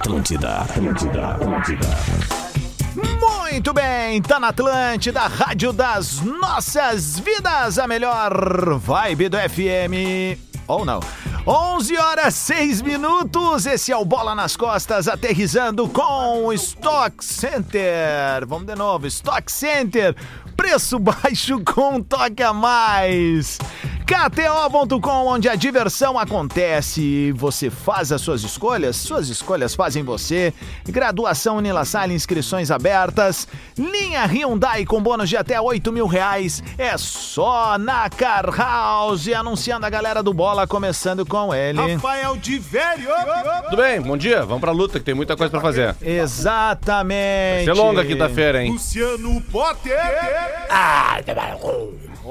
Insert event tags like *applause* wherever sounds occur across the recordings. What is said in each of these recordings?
Atlântida, Atlântida, Atlântida. Muito bem, tá na Atlântida, Rádio das Nossas Vidas, a melhor vibe do FM. Ou não. 11 horas 6 minutos, esse é o Bola nas Costas, aterrizando com o Stock Center. Vamos de novo, Stock Center, preço *laughs* baixo com toque a mais. KTO.com, onde a diversão acontece. Você faz as suas escolhas, suas escolhas fazem você. Graduação Unilassalle, inscrições abertas. Linha Hyundai com bônus de até 8 mil reais. É só na Car House. Anunciando a galera do Bola, começando com ele. Rafael de Velho. Tudo bem, bom dia. Vamos pra luta que tem muita coisa pra fazer. Exatamente. Vai ser longa quinta-feira, hein? Luciano Potter.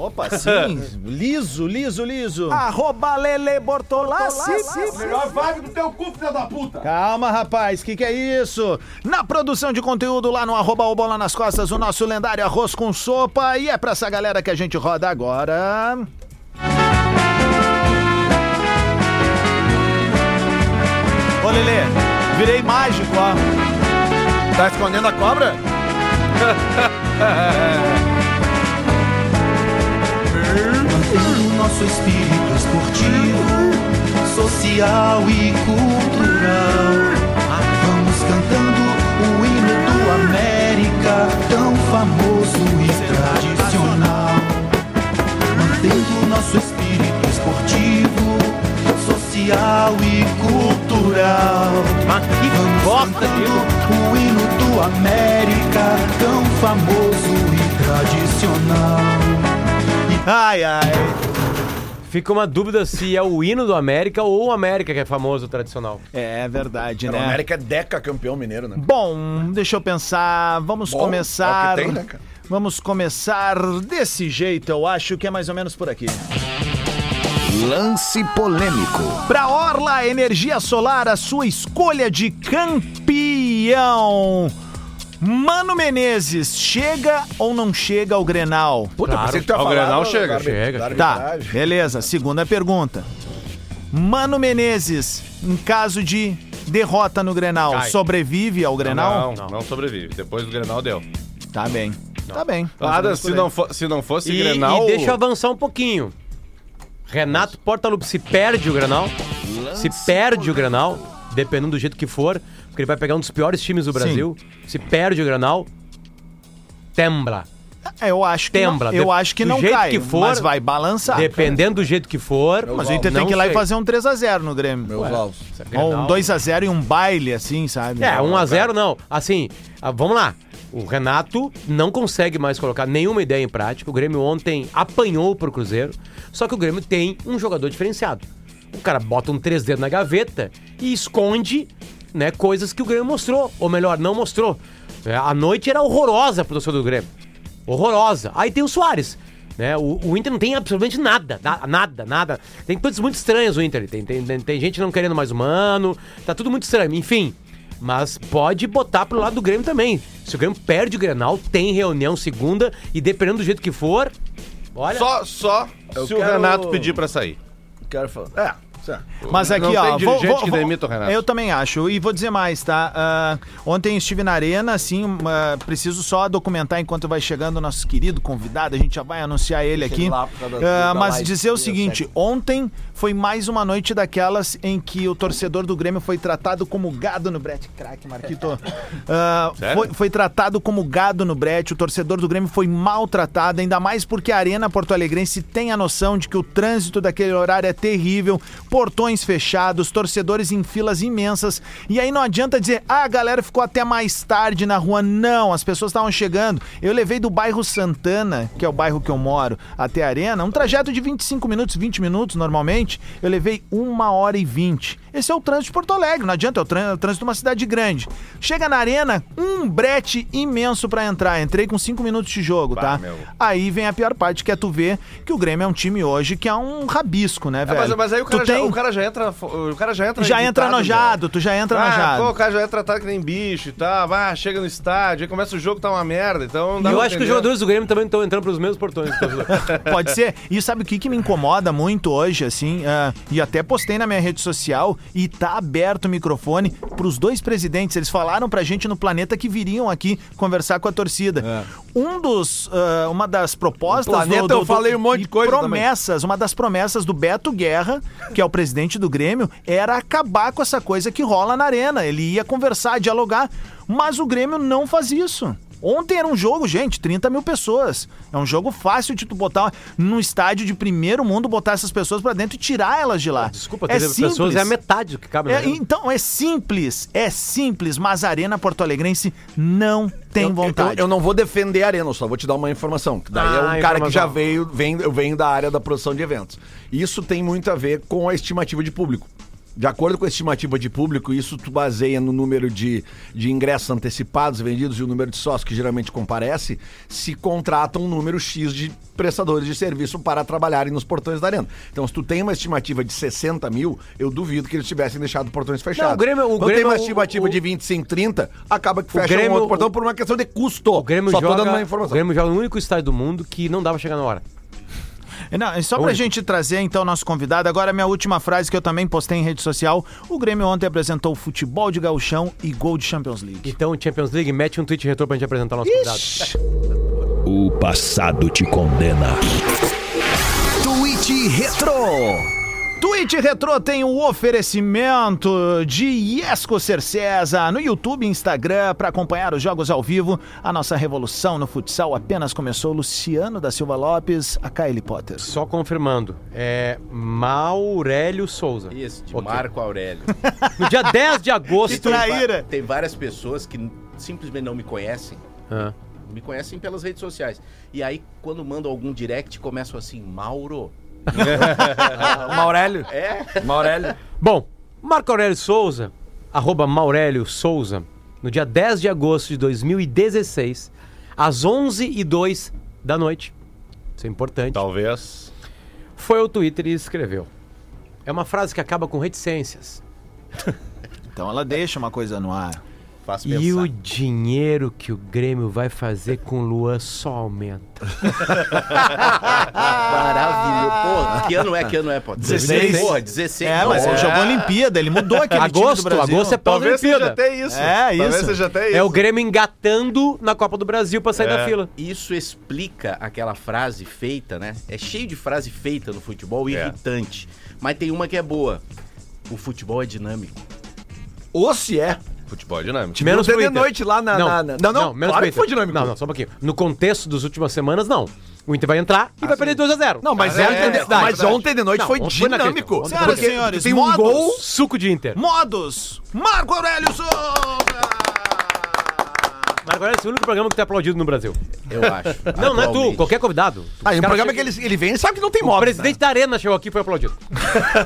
Opa, *laughs* sim. liso, liso, liso. Arroba Lele Bortolassi. Melhor vibe do teu cu, filho da puta. Calma, rapaz, que que é isso? Na produção de conteúdo lá no arroba o Bola nas Costas, o nosso lendário arroz com sopa. E é pra essa galera que a gente roda agora. Ô, Lelê, virei mágico, ó. Tá escondendo a cobra? *laughs* nosso espírito esportivo, social e cultural. Vamos cantando o hino do América, tão famoso e tradicional. Mantendo nosso espírito esportivo, social e cultural. Vamos cantando o hino do América, tão famoso e tradicional. Ai, ai. Fica uma dúvida se é o hino do América ou o América que é famoso tradicional. É verdade, O né? América é deca campeão mineiro, né? Bom, deixa eu pensar. Vamos Bom, começar. é o que tem, né, cara? Vamos começar desse jeito, eu acho que é mais ou menos por aqui. Lance polêmico. Pra Orla Energia Solar, a sua escolha de campeão. Mano Menezes, chega ou não chega ao Grenal? Puta, Claro. pensei que tu ia O falar Grenal chega, da chega. da Tá, arbitragem. beleza. Segunda pergunta. Mano Menezes, em caso de derrota no Grenal, Cai. sobrevive ao Grenal? Não, não sobrevive. Depois do Grenal deu. Tá bem. Tá bem. Nada, se não, for, se não fosse E, Grenal... e deixa eu avançar um pouquinho. Renato Portaluppi, se perde o Grenal, se perde o Grenal, dependendo do jeito que for, porque ele vai pegar um dos piores times do Brasil, se perde o Grenal, tembla. É, Eu acho que Tembla. não, eu acho que do não jeito cai, que for, mas vai balançar. Dependendo do jeito que for. Mas o Inter tem que ir lá e sei. fazer um 3x0 no Grêmio. Meus alvos. Ou um Grenal- 2x0 e um baile, assim, sabe? É, 1x0 não. Assim, ah, vamos lá. O Renato não consegue mais colocar nenhuma ideia em prática. O Grêmio ontem apanhou pro Cruzeiro. Só que o Grêmio tem um jogador diferenciado. O cara bota um 3D na gaveta e esconde né, coisas que o Grêmio mostrou. Ou melhor, não mostrou. É, a noite era horrorosa pro torcedor do Grêmio. Horrorosa. Aí tem o Soares. Né? O, o Inter não tem absolutamente nada, na- nada, nada. Tem coisas muito estranhas o Inter. Tem, tem, tem, tem gente não querendo mais humano, tá tudo muito estranho. Enfim, mas pode botar pro lado do Grêmio também. Se o Grêmio perde o Grenal, tem reunião segunda e dependendo do jeito que for, olha... Só, só se o quero- Renato pedir pra sair. Quero falar. É. Mas aqui, Não ó. tem dirigente que demita o Renato. Eu também acho. E vou dizer mais, tá? Ah, ontem estive na arena, assim, ah, preciso só documentar enquanto vai chegando o nosso querido convidado. A gente já vai anunciar ele aqui. da mas dizer o seguinte: ontem foi mais uma noite daquelas em que o torcedor do Grêmio foi tratado como gado no brete. Craque, Marquito. *laughs* Sério? foi, foi tratado como gado no brete. O torcedor do Grêmio foi maltratado, ainda mais porque a Arena Porto Alegrense tem a noção de que o trânsito daquele horário é terrível, portões fechados, torcedores em filas imensas. E aí não adianta dizer, ah, a galera ficou até mais tarde na rua. Não, as pessoas estavam chegando. Eu levei do bairro Santana, que é o bairro que eu moro, até a Arena, um trajeto de 25 minutos, 20 minutos normalmente. Eu levei uma hora e 20. Esse é o trânsito de Porto Alegre, não adianta, é o trân- é o trânsito de uma cidade grande. Chega na arena, um brete imenso pra entrar. Entrei com 5 minutos de jogo, Bah, tá? meu. Aí vem a pior parte, que é tu ver que o Grêmio é um time hoje que é um rabisco, né, É, velho? mas, mas aí o cara, tu já, tem... o cara já entra. O cara já entra. já entra irritado, nojado, tu já entra. Ah, nojado. pô, o cara já é tratado que nem bicho e tal. Ah, chega no estádio, aí começa o jogo, tá uma merda. Então E eu acho que os entender. jogadores do Grêmio também estão entrando pelos mesmos portões. torcedor. *laughs* Pode ser. E sabe o que, que me incomoda muito hoje, assim? ah, e até postei na minha rede social. E tá aberto o microfone pros dois presidentes. Eles falaram pra gente no planeta que viriam aqui conversar com a torcida. Um dos, ah, uma das propostas Planeta eu falei um monte de coisa promessas, uma das promessas do Beto Guerra, que é o presidente do Grêmio, era acabar com essa coisa que rola na arena. Ele ia conversar, dialogar, mas o Grêmio não faz isso. Ontem era um jogo, gente, 30 mil pessoas. É um jogo fácil de tu botar num estádio de primeiro mundo, botar essas pessoas pra dentro e tirar elas de lá. Desculpa, é 30 pessoas é a metade do que cabe É, então, é simples, é simples, mas a Arena Porto Alegrense não tem Eu- vontade. Eu, eu não vou defender a Arena, eu só vou te dar uma informação. Que daí Ah, é um cara que informação. já veio, vem, eu venho da área da produção de eventos. Isso tem muito a ver com a estimativa de público. De acordo com a estimativa de público, isso tu baseia no número de, de ingressos antecipados vendidos e o número de sócios que geralmente comparece, se contrata um número X de prestadores de serviço para trabalharem nos portões da arena. Então, se tu tem uma estimativa de 60 mil, eu duvido que eles tivessem deixado portões fechados. o Grêmio- o Quando tem Grêmio- uma estimativa o- de 25, 30, acaba que fecha Grêmio- um outro portão por uma questão de custo. O Grêmio, Só joga, tô dando uma o informação. Grêmio joga no único estádio do mundo que não dava chegar na hora. Não, é só pra Único. gente trazer então nosso convidado. Agora, minha última frase que eu também postei em rede social. O Grêmio ontem apresentou futebol de gauchão e gol de Champions League. Então, Champions League, mete um tweet retrô pra gente apresentar o nosso convidado. O passado te condena. Twitch Retro. Twitch Retro tem o oferecimento de Iesco Cercesa no YouTube e Instagram para acompanhar os jogos ao vivo. A nossa revolução no futsal apenas começou. Luciano da Silva Lopes, a Kylie Potter. Só confirmando, é Maurélio Souza. Isso, de Ok. Marco Aurélio. *laughs* No dia 10 de agosto. Que traíra. Tem várias pessoas que simplesmente não me conhecem. Ah, Me conhecem pelas redes sociais. E aí, quando mandam algum direct, começam assim, Mauro. *laughs* Maurélio. É? Maurélio. Bom, Marco Aurélio Souza, arroba Maurélio Souza, no dia 10 de agosto de 2016, às 11h02 da noite, isso é importante, Talvez. foi ao Twitter e escreveu. É uma frase que acaba com reticências. Então ela deixa uma coisa no ar. Faz E o pensar. dinheiro que o Grêmio vai fazer com o Luan só aumenta. *laughs* Maravilhoso. Pô, que ano é? Que ano é, pô? 16. Porra, 16. É, mas ele jogou Olimpíada, ele mudou aquele time do Agosto, Brasil. agosto é Talvez seja pós-Olimpíada. até isso. É, Talvez isso. seja até isso. É o Grêmio engatando na Copa do Brasil pra sair É. da fila. Isso explica aquela frase feita, né? É cheio de frase feita no futebol, É. irritante. Mas tem uma que é boa. O futebol é dinâmico. Ou se é. Futebol é dinâmico. Menos Não pro Inter. noite lá na- na- na- não, não, menos claro pro foi dinâmico. Não, não, só um pouquinho. No contexto das últimas semanas, não. O Inter vai entrar e vai perder 2x0. Não, mas, é, ontem, é, de- verdade, mas verdade. ontem de noite Não, foi ontem foi dinâmico. Senhoras e senhores, tem um modos. gol. Suco de Inter. Modos, Marco Aurélio Souza! Marco Aurélio, esse é o único programa que tá aplaudido no Brasil. Eu acho. *laughs* Não, não é tu, qualquer convidado. Ah, e um caras programa que ele, ele vem e sabe que não tem O modo. presidente da Arena chegou aqui e foi aplaudido.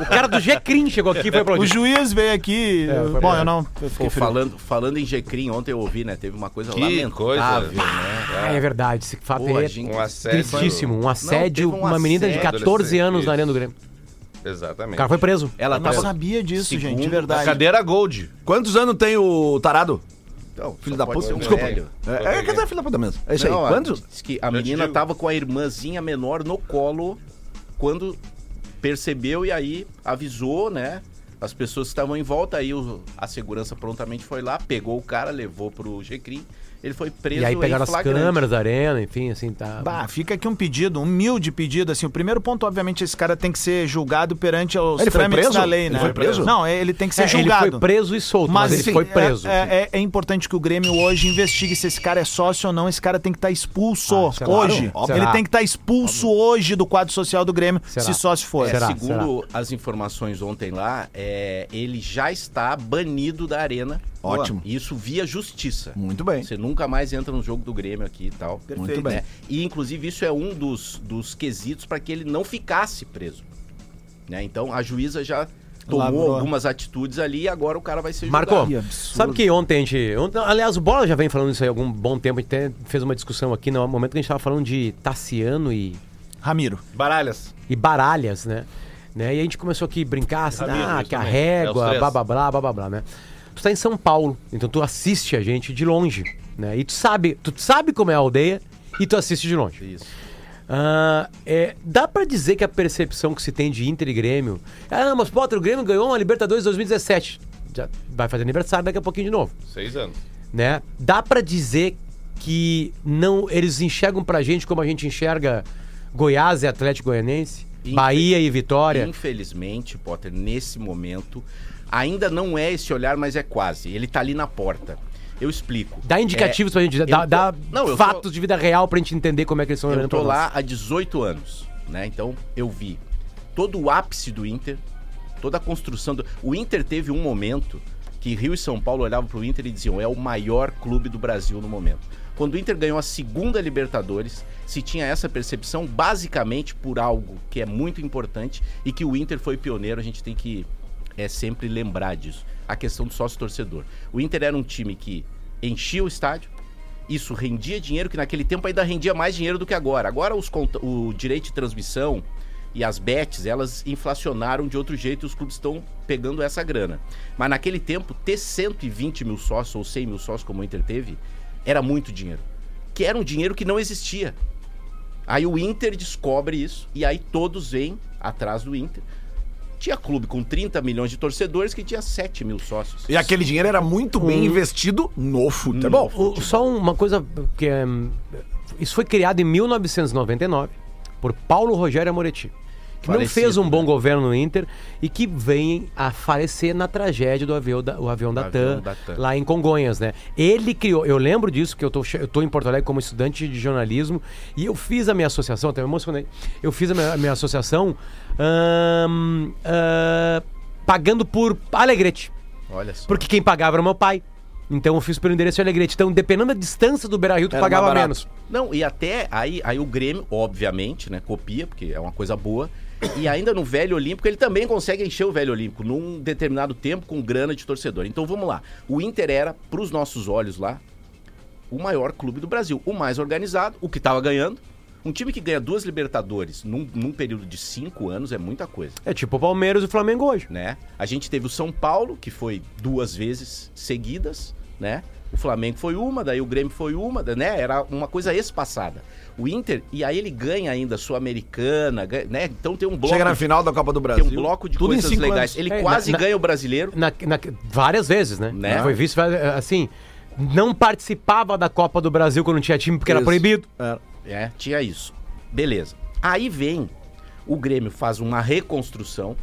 o cara do G-Crim chegou aqui e foi O aplaudido. juiz veio aqui. foi bom, eu não. eu Pô, falando, falando em G-Crim, ontem eu ouvi, né? Teve uma coisa Que lamentável, coisa. né? Ah, é verdade. Esse fato Pô, é gente- Um assédio. tristíssimo. Um Não, assédio, teve um uma menina de assédio 14 anos adolescente, na Arena do Grêmio. O Exatamente. cara foi preso. Ela Eu não sabia disso, Segundo, gente, de verdade. cadeira Gold. Quantos anos tem o tarado? Então, Filho da puta. Desculpa. velho. É, é que é filho da puta mesmo. É isso Não, aí. a- Quantos? diz que a menina tava com a irmãzinha menor no colo quando percebeu e aí avisou, né? As pessoas que estavam em volta, aí o- a segurança prontamente foi lá, pegou o cara, levou pro G-Crim, ele foi preso E aí em pegaram as câmeras da Arena, enfim, assim, tá. Bah, fica aqui um pedido, um humilde pedido, assim, o primeiro ponto, obviamente, esse cara tem que ser julgado perante os Ele foi trâmites preso? da lei, Ele né? foi preso? Não, ele tem que ser É, ele julgado. foi preso e solto, mas, ele sim, foi preso. É, é- é importante que o Grêmio hoje investigue se esse cara é sócio ou não. Esse cara tem que estar expulso Ah, será? hoje. Ele Será? tem que estar expulso hoje do quadro social do Grêmio, Será? se sócio for. É, Será? segundo as informações ontem lá, é, ele já está banido da arena. Ótimo. Isso via justiça. Muito bem. Você nunca mais entra no jogo do Grêmio aqui e tal. Muito bem. né? E inclusive isso é um dos, dos quesitos para que ele não ficasse preso. Né? Então a juíza já tomou algumas atitudes ali e agora o cara vai ser Marco, julgado. Sabe que ontem a gente. Ontem, aliás, o Bola já vem falando isso aí há algum bom tempo. A gente até fez uma discussão aqui no momento que a gente tava falando de Tassiano e, Ramiro. Baralhas. e Baralhas, né? né? E a gente começou aqui a brincar, assim, Ramiro, ah, que a também. É régua, blá blá blá blá blá blá, né? Tu tá em São Paulo, então tu assiste a gente de longe, né? E tu sabe, tu sabe como é a aldeia e tu assiste de longe. Isso. Ah, é, dá pra dizer que a percepção que se tem de Inter e Grêmio. Ah, mas Potter, o Grêmio ganhou uma Libertadores 2017. Já vai fazer aniversário daqui a pouquinho de novo. Seis anos. né? Dá pra dizer que não eles enxergam pra gente como a gente enxerga Goiás e Atlético Goianense, Bahia e Vitória. Infelizmente, Potter, nesse momento, ainda não é esse olhar, mas é quase. Ele tá ali na porta. Eu explico. Dá indicativos pra gente, eu dá, tô- dá Não, eu fatos tô- de vida real pra gente entender como é que eles Eu olhando tô pra lá há 18 anos, né? Então eu vi todo o ápice do Inter, toda a construção do. O Inter teve um momento que Rio e São Paulo olhavam pro Inter e diziam: é o maior clube do Brasil no momento. Quando o Inter ganhou a segunda Libertadores, se tinha essa percepção basicamente por algo que é muito importante e que o Inter foi pioneiro, a gente tem que é sempre lembrar disso. A questão do sócio torcedor. O Inter era um time que enchia o estádio, isso rendia dinheiro, que naquele tempo ainda rendia mais dinheiro do que agora. Agora os o direito de transmissão e as bets, elas inflacionaram de outro jeito e os clubes estão pegando essa grana. Mas naquele tempo, ter 120 mil sócios ou 100 mil sócios, como o Inter teve, era muito dinheiro. Que era um dinheiro que não existia. Aí o Inter descobre isso e aí todos vêm atrás do Inter. Tinha clube com 30 milhões de torcedores que tinha 7 mil sócios. E aquele dinheiro era muito bem investido no futebol. O- só uma coisa que é, isso foi criado em 1999 por Paulo Rogério Amoretti. Que não fez um bom né? governo no Inter e que vem a falecer na tragédia do avião da, o avião da, TAM, da TAM. lá em Congonhas, né? Ele criou, eu lembro disso, porque eu tô, eu tô em Porto Alegre como estudante de jornalismo e eu fiz a minha associação, até me emocionei. Eu fiz a minha, a minha associação ah, pagando por Alegrete. Olha só. Porque quem pagava era meu pai. Então eu fiz pelo endereço de Alegrete. Então, dependendo da distância do Beira Rio, tu Era pagava menos. Não, e até aí, aí o Grêmio, obviamente, né, copia, porque é uma coisa boa. E ainda no Velho Olímpico, ele também consegue encher o Velho Olímpico num determinado tempo com grana de torcedor. Então vamos lá. O Inter era, pros nossos olhos lá, o maior clube do Brasil, o mais organizado, o que tava ganhando. Um time que ganha duas Libertadores num, num período de cinco anos é muita coisa. É tipo o Palmeiras e o Flamengo hoje. né? A gente teve o São Paulo, que foi duas vezes seguidas, né? O Flamengo foi uma, daí o Grêmio foi uma, né? Era uma coisa espaçada. O Inter, e aí ele ganha ainda Sul-Americana, né? Então tem um bloco, Chega na final da Copa do tem Brasil. um bloco de tudo coisas legais. anos. Ele É, quase na- ganha o brasileiro. Na, na- várias vezes, né? Né? Foi visto, assim, não participava da Copa do Brasil quando não tinha time porque era Isso. proibido. É. É, tinha isso. Beleza. Aí vem, o Grêmio faz uma reconstrução.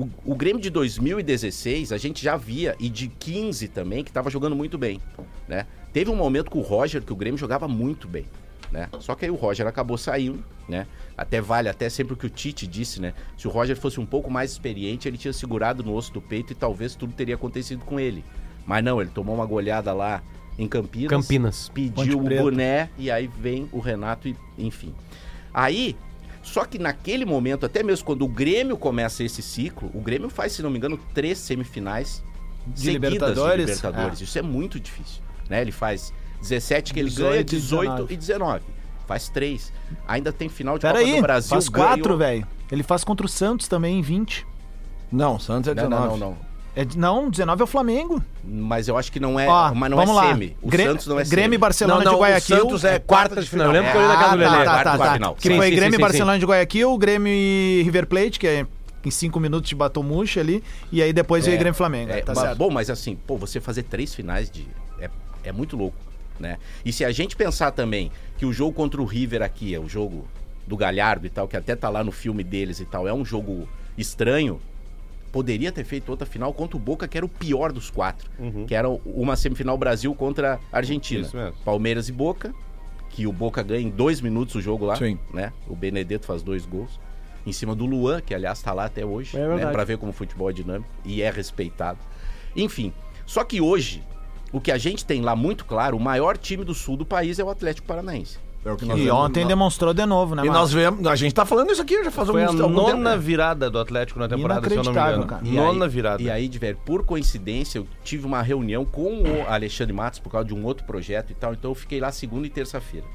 O, o Grêmio de 2016, a gente já via, e de 15 também, que tava jogando muito bem, né? Teve um momento com o Roger que o Grêmio jogava muito bem, né? Só que aí o Roger acabou saindo, né? Até vale até sempre o que o Tite disse, né? Se o Roger fosse um pouco mais experiente, ele tinha segurado no osso do peito e talvez tudo teria acontecido com ele. Mas não, ele tomou uma goleada lá em Campinas Campinas. Ponte pediu o Preta. boné e aí vem o Renato e enfim. Aí, só que naquele momento, até mesmo quando o Grêmio começa esse ciclo, o Grêmio faz, se não me engano, três semifinais De seguidas Libertadores? de Libertadores. Isso é muito difícil, né? Ele faz 17 que ele 18 ganha, e 18 19. e 19. Faz três. Ainda tem final de Pera Copa aí, do Brasil. faz quatro, ganhou- velho. Ele faz contra o Santos também em 20. Não, Santos é Não, 19. não, não, não. É, não, 19 é o Flamengo. Mas eu acho que não é, Ó, mas não vamos é lá. semi. O Grê- Santos não é Grêmio e semi. Barcelona Não, não, de o Guayaquil. Santos é quarta de final. Eu lembro que eu olhei da casa do Ah, Lelê. tá, tá, quarta tá. final. Que Sim, foi sim, Grêmio sim, e sim, Barcelona de Guayaquil, Grêmio e River Plate, que é em cinco minutos de Batomuxa ali, e aí depois veio Grêmio e Flamengo. É, tá mas- certo. Bom, mas assim, pô, você fazer três finais de. É, é muito louco, né? E se a gente pensar também que o jogo contra o River aqui é o jogo do Galhardo e tal, que até tá lá no filme deles e tal, é um jogo estranho. Poderia ter feito outra final contra o Boca, que era o pior dos quatro. Que era uma semifinal Brasil contra a Argentina. Isso mesmo. Palmeiras e Boca, que o Boca ganha em dois minutos o jogo lá, Sim. né? O Benedetto faz dois gols. Em cima do Luan, que aliás tá lá até hoje, É né? verdade. Pra ver como o futebol é dinâmico e é respeitado. Enfim, só que hoje, o que a gente tem lá muito claro, o maior time do sul do país é o Atlético Paranaense. É o que nós E vemos- ontem demonstrou de novo, né, E Marcos? nós vemos, a gente tá falando isso aqui já faz Foi a alguns algum tempo, nona né? virada do Atlético na temporada, se eu não me Inacreditável, engano. cara. Nona aí- virada. E aí, Diver, por coincidência, eu tive uma reunião com o Alexandre Matos por causa de um outro projeto e tal, então eu fiquei lá segunda e terça-feira.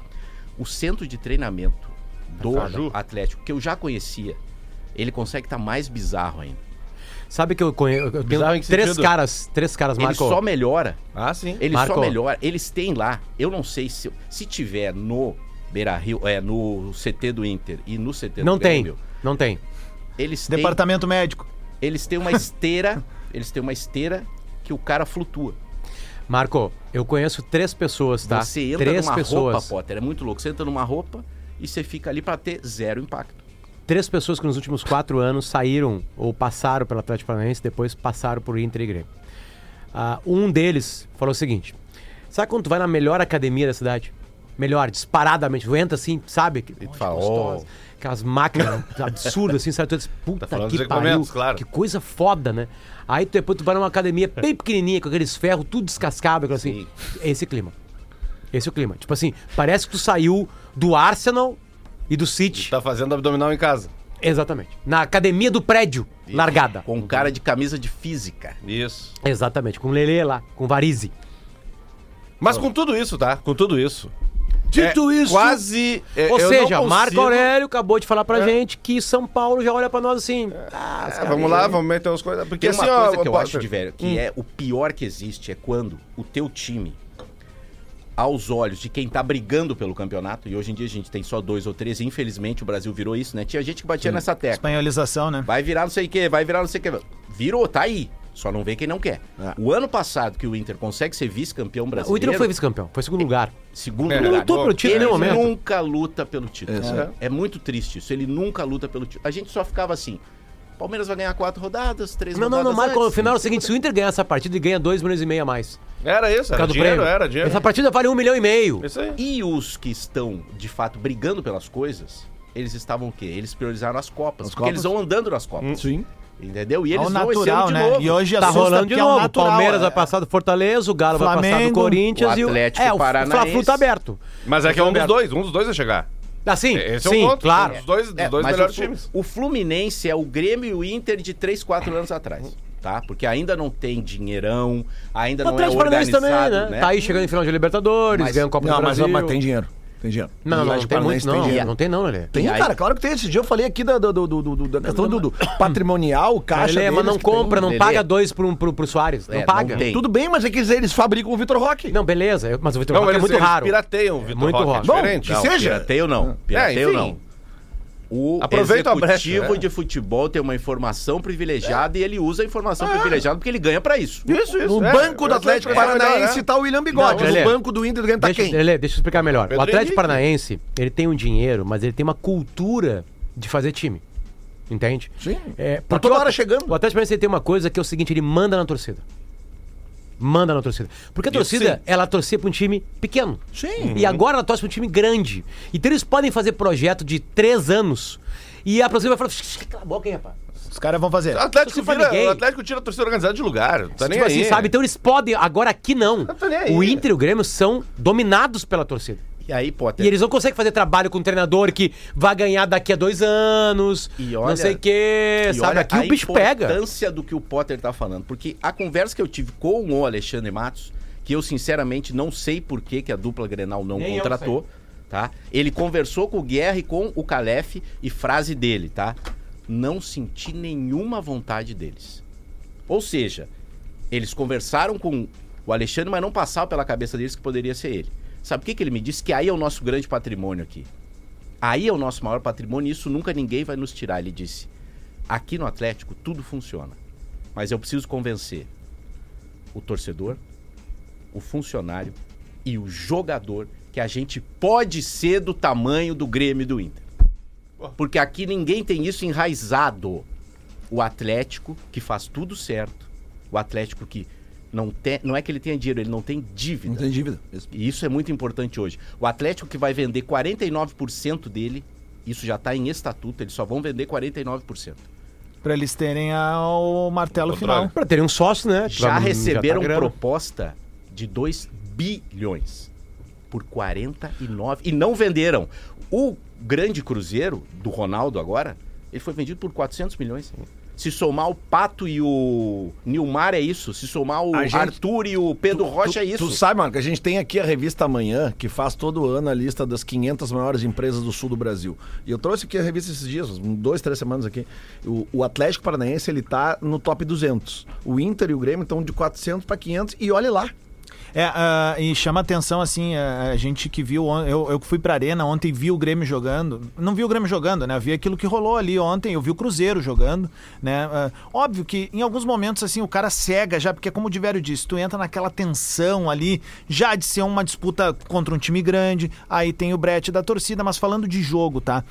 O centro de treinamento do Caju? Atlético, que eu já conhecia, ele consegue estar mais bizarro ainda. Sabe que eu conheço. Eu tenho três sentido? caras, três caras, Ele Marco. só melhora Ah, sim. Ele Marco. só melhora. Eles têm lá, eu não sei se, se tiver no Beira Rio, é, no CT do Inter e no CT Não do tem, Grêmio, não tem. eles têm, Departamento médico. eles têm uma esteira, *laughs* eles têm uma esteira que o cara flutua. Marco, eu conheço três pessoas, tá? Você entra três numa pessoas. roupa, Potter, é muito louco. Você entra numa roupa e você fica ali pra ter zero impacto. Três pessoas que nos últimos quatro anos saíram ou passaram pelo Atlético Paranaense, depois passaram por Inter e Grêmio. Ah, um deles falou o seguinte: sabe quando tu vai na melhor academia da cidade? Melhor, disparadamente. Tu entra assim, sabe? Que- tu fala, gostosa, "Oh." Aquelas máquinas *laughs* absurdas, assim, sabe? Tu diz, puta falando que pariu. claro. Que coisa foda, né? Aí tu- depois tu vai numa academia bem pequenininha, com aqueles ferros tudo descascado, aquilo assim. Esse clima. Esse é o clima. Tipo assim, parece que tu saiu do Arsenal e do City. Tá fazendo abdominal em casa. Exatamente. Na academia do prédio, largada. Com um cara de camisa de física. Isso. Exatamente, com o Lelê lá, com Varize. Mas com tudo isso, tá? Com tudo isso. Dito é isso- Quase. é, Ou eu seja, não Marco consigo- Aurélio acabou de falar pra gente que São Paulo já olha pra nós assim. Ah, É, vamos lá, vamos meter as coisas. Porque Tem uma assim, ó. coisa que eu pô, acho de velho, que é o pior que existe, é quando o teu time, aos olhos de quem tá brigando pelo campeonato, e hoje em dia a gente tem só dois ou três, e infelizmente o Brasil virou isso, né? Tinha gente que batia nessa tecla. Espanholização, né? Vai virar não sei o que, vai virar não sei o que. Virou, tá aí. Só não vê quem não quer. O ano passado que o Inter consegue ser vice-campeão brasileiro. O Inter não foi vice-campeão, foi segundo lugar. Segundo É, lugar. não lutou pelo título Ele momento. nunca luta pelo título. É. muito triste isso. Ele nunca luta pelo título. A gente só ficava assim. Palmeiras vai ganhar quatro rodadas, três Não, não, rodadas não, Marco, no final é o seguinte, se o Inter ganhar essa partida, ele ganha 2 milhões e meio a mais. Era isso, era dinheiro, prêmio. era dinheiro. Essa partida vale um milhão e meio. Isso aí. E os que estão, de fato, brigando pelas coisas, eles estavam o quê? Eles priorizaram as Copas. As porque Copas? eles vão andando nas Copas. Sim. Entendeu? E É eles o vão esse natural, ano de né? novo. E hoje Tá rolando de é o novo. O natural, Palmeiras é. vai passar do Fortaleza, o Galo vai passar do Flamengo, Corinthians o e o. Atlético é, o Paranaense. Fla-Flu tá aberto. Mas é que é um dos dois, um dos dois vai chegar. Assim, Esse sim, é o ponto. claro. Dos dois, dos É, dois mas melhores o, Flu- times. o Fluminense é o Grêmio e o Inter de 3, 4 anos atrás. Tá? Porque ainda não tem dinheirão, ainda O não é Atlético Paranaense organizado, também, né? né? Tá aí chegando em final de Libertadores, Mas- ganhando Copa Não, do mas, Brasil. mas tem dinheiro. Tem dinheiro. Não, não, não, tem muito não. dinheiro. Não tem não, Lelê. Tem, aí- cara, claro que tem. Esse dia eu falei aqui da, do, do, do, do- da questão do, do patrimonial, caixa. Lelê, mas não tem. compra, não Lelê. paga dois pro, pro, pro Soares. É, Não não paga. tem. Tudo bem, mas é que eles, fabricam o Vitor Roque. Não, beleza, mas o Vitor Roque é muito eles raro. pirateiam o Vitor muito Roque, é raro. Bom, diferente. que Não, seja. Pirateio não. Pirateio enfim. não. O Aproveita executivo brecha, é. de futebol tem uma informação privilegiada e ele usa a informação privilegiada porque ele ganha pra isso. Isso, isso. No é. banco do Atlético é melhor, Paranaense né? tá o William Bigode. Não, no banco do Inter ganha tá Deixa, quem? Lelê, deixa eu explicar melhor. Pedro o Atlético Henrique. Paranaense, ele tem um dinheiro, mas ele tem uma cultura de fazer time. Entende? Sim. É, Tá toda o hora chegando. O Atlético Paranaense tem uma coisa que é o seguinte, ele manda na torcida. Manda na torcida. Porque a torcida, ela torcia pra um time pequeno. Sim. E agora ela torce pra um time grande. Então eles podem fazer projeto de três anos e a torcida vai falar, "Shh, cala a boca, hein, rapaz. Os caras vão fazer. O Atlético, vira, o Atlético tira a torcida organizada de lugar. Tá nem tipo aí. assim, sabe? Então eles podem. Agora aqui não. tô nem aí. O Inter e o Grêmio são dominados pela torcida. E aí, Potter, E eles não conseguem fazer trabalho com um treinador que vai ganhar daqui a dois anos, E não olha- sei o quê, E sabe? olha Aqui a o bicho pega. importância do que o Potter tá falando. Porque a conversa que eu tive com o Alexandre Matos, que eu sinceramente não sei por que, que a dupla Grenal não Nem contratou, tá? Ele conversou com o Guerra e com o Calef e frase dele, tá? Não senti nenhuma vontade deles. Ou seja, eles conversaram com o Alexandre, mas não passaram pela cabeça deles que poderia ser ele. Sabe o que, que ele me disse? Que aí é o nosso grande patrimônio aqui. Aí é o nosso maior patrimônio e isso nunca ninguém vai nos tirar. Ele disse: aqui no Atlético tudo funciona, mas eu preciso convencer o torcedor, o funcionário e o jogador que a gente pode ser do tamanho do Grêmio e do Inter. Porque aqui ninguém tem isso enraizado. O Atlético que faz tudo certo, o Atlético que não tem, não é que ele tenha dinheiro, ele não tem dívida. Não tem dívida. Isso. E isso é muito importante hoje. O Atlético que vai vender 49% dele, isso já está em estatuto, eles só vão vender 49%. Pra eles terem a- o martelo Controle. final. Pra terem um sócio, né? Já Pra- receberam tá grana. proposta de 2 bilhões por 49 e não venderam. O grande cruzeiro do Ronaldo agora, ele foi vendido por 400 milhões. Se somar o Pato e o Nilmar é isso. Se somar o gente- Arthur e o Pedro Rocha é Tu- isso. Tu sabe, que a gente tem aqui a revista Amanhã, que faz todo ano a lista das 500 maiores empresas do sul do Brasil. E eu trouxe aqui a revista esses dias, dois, três semanas aqui. O, o Atlético Paranaense, ele tá no top 200. O Inter e o Grêmio estão de 400 para 500 e olhe lá. É, ah, e chama atenção, assim, a, gente que viu, eu, eu fui pra arena ontem vi o Grêmio jogando, não vi o Grêmio jogando, né, vi aquilo que rolou ali ontem, eu vi o Cruzeiro jogando, né, ah, óbvio que em alguns momentos, assim, o cara cega já, porque como o Divério disse, tu entra naquela tensão ali, já de ser uma disputa contra um time grande, aí tem o brete da torcida, mas falando de jogo, tá?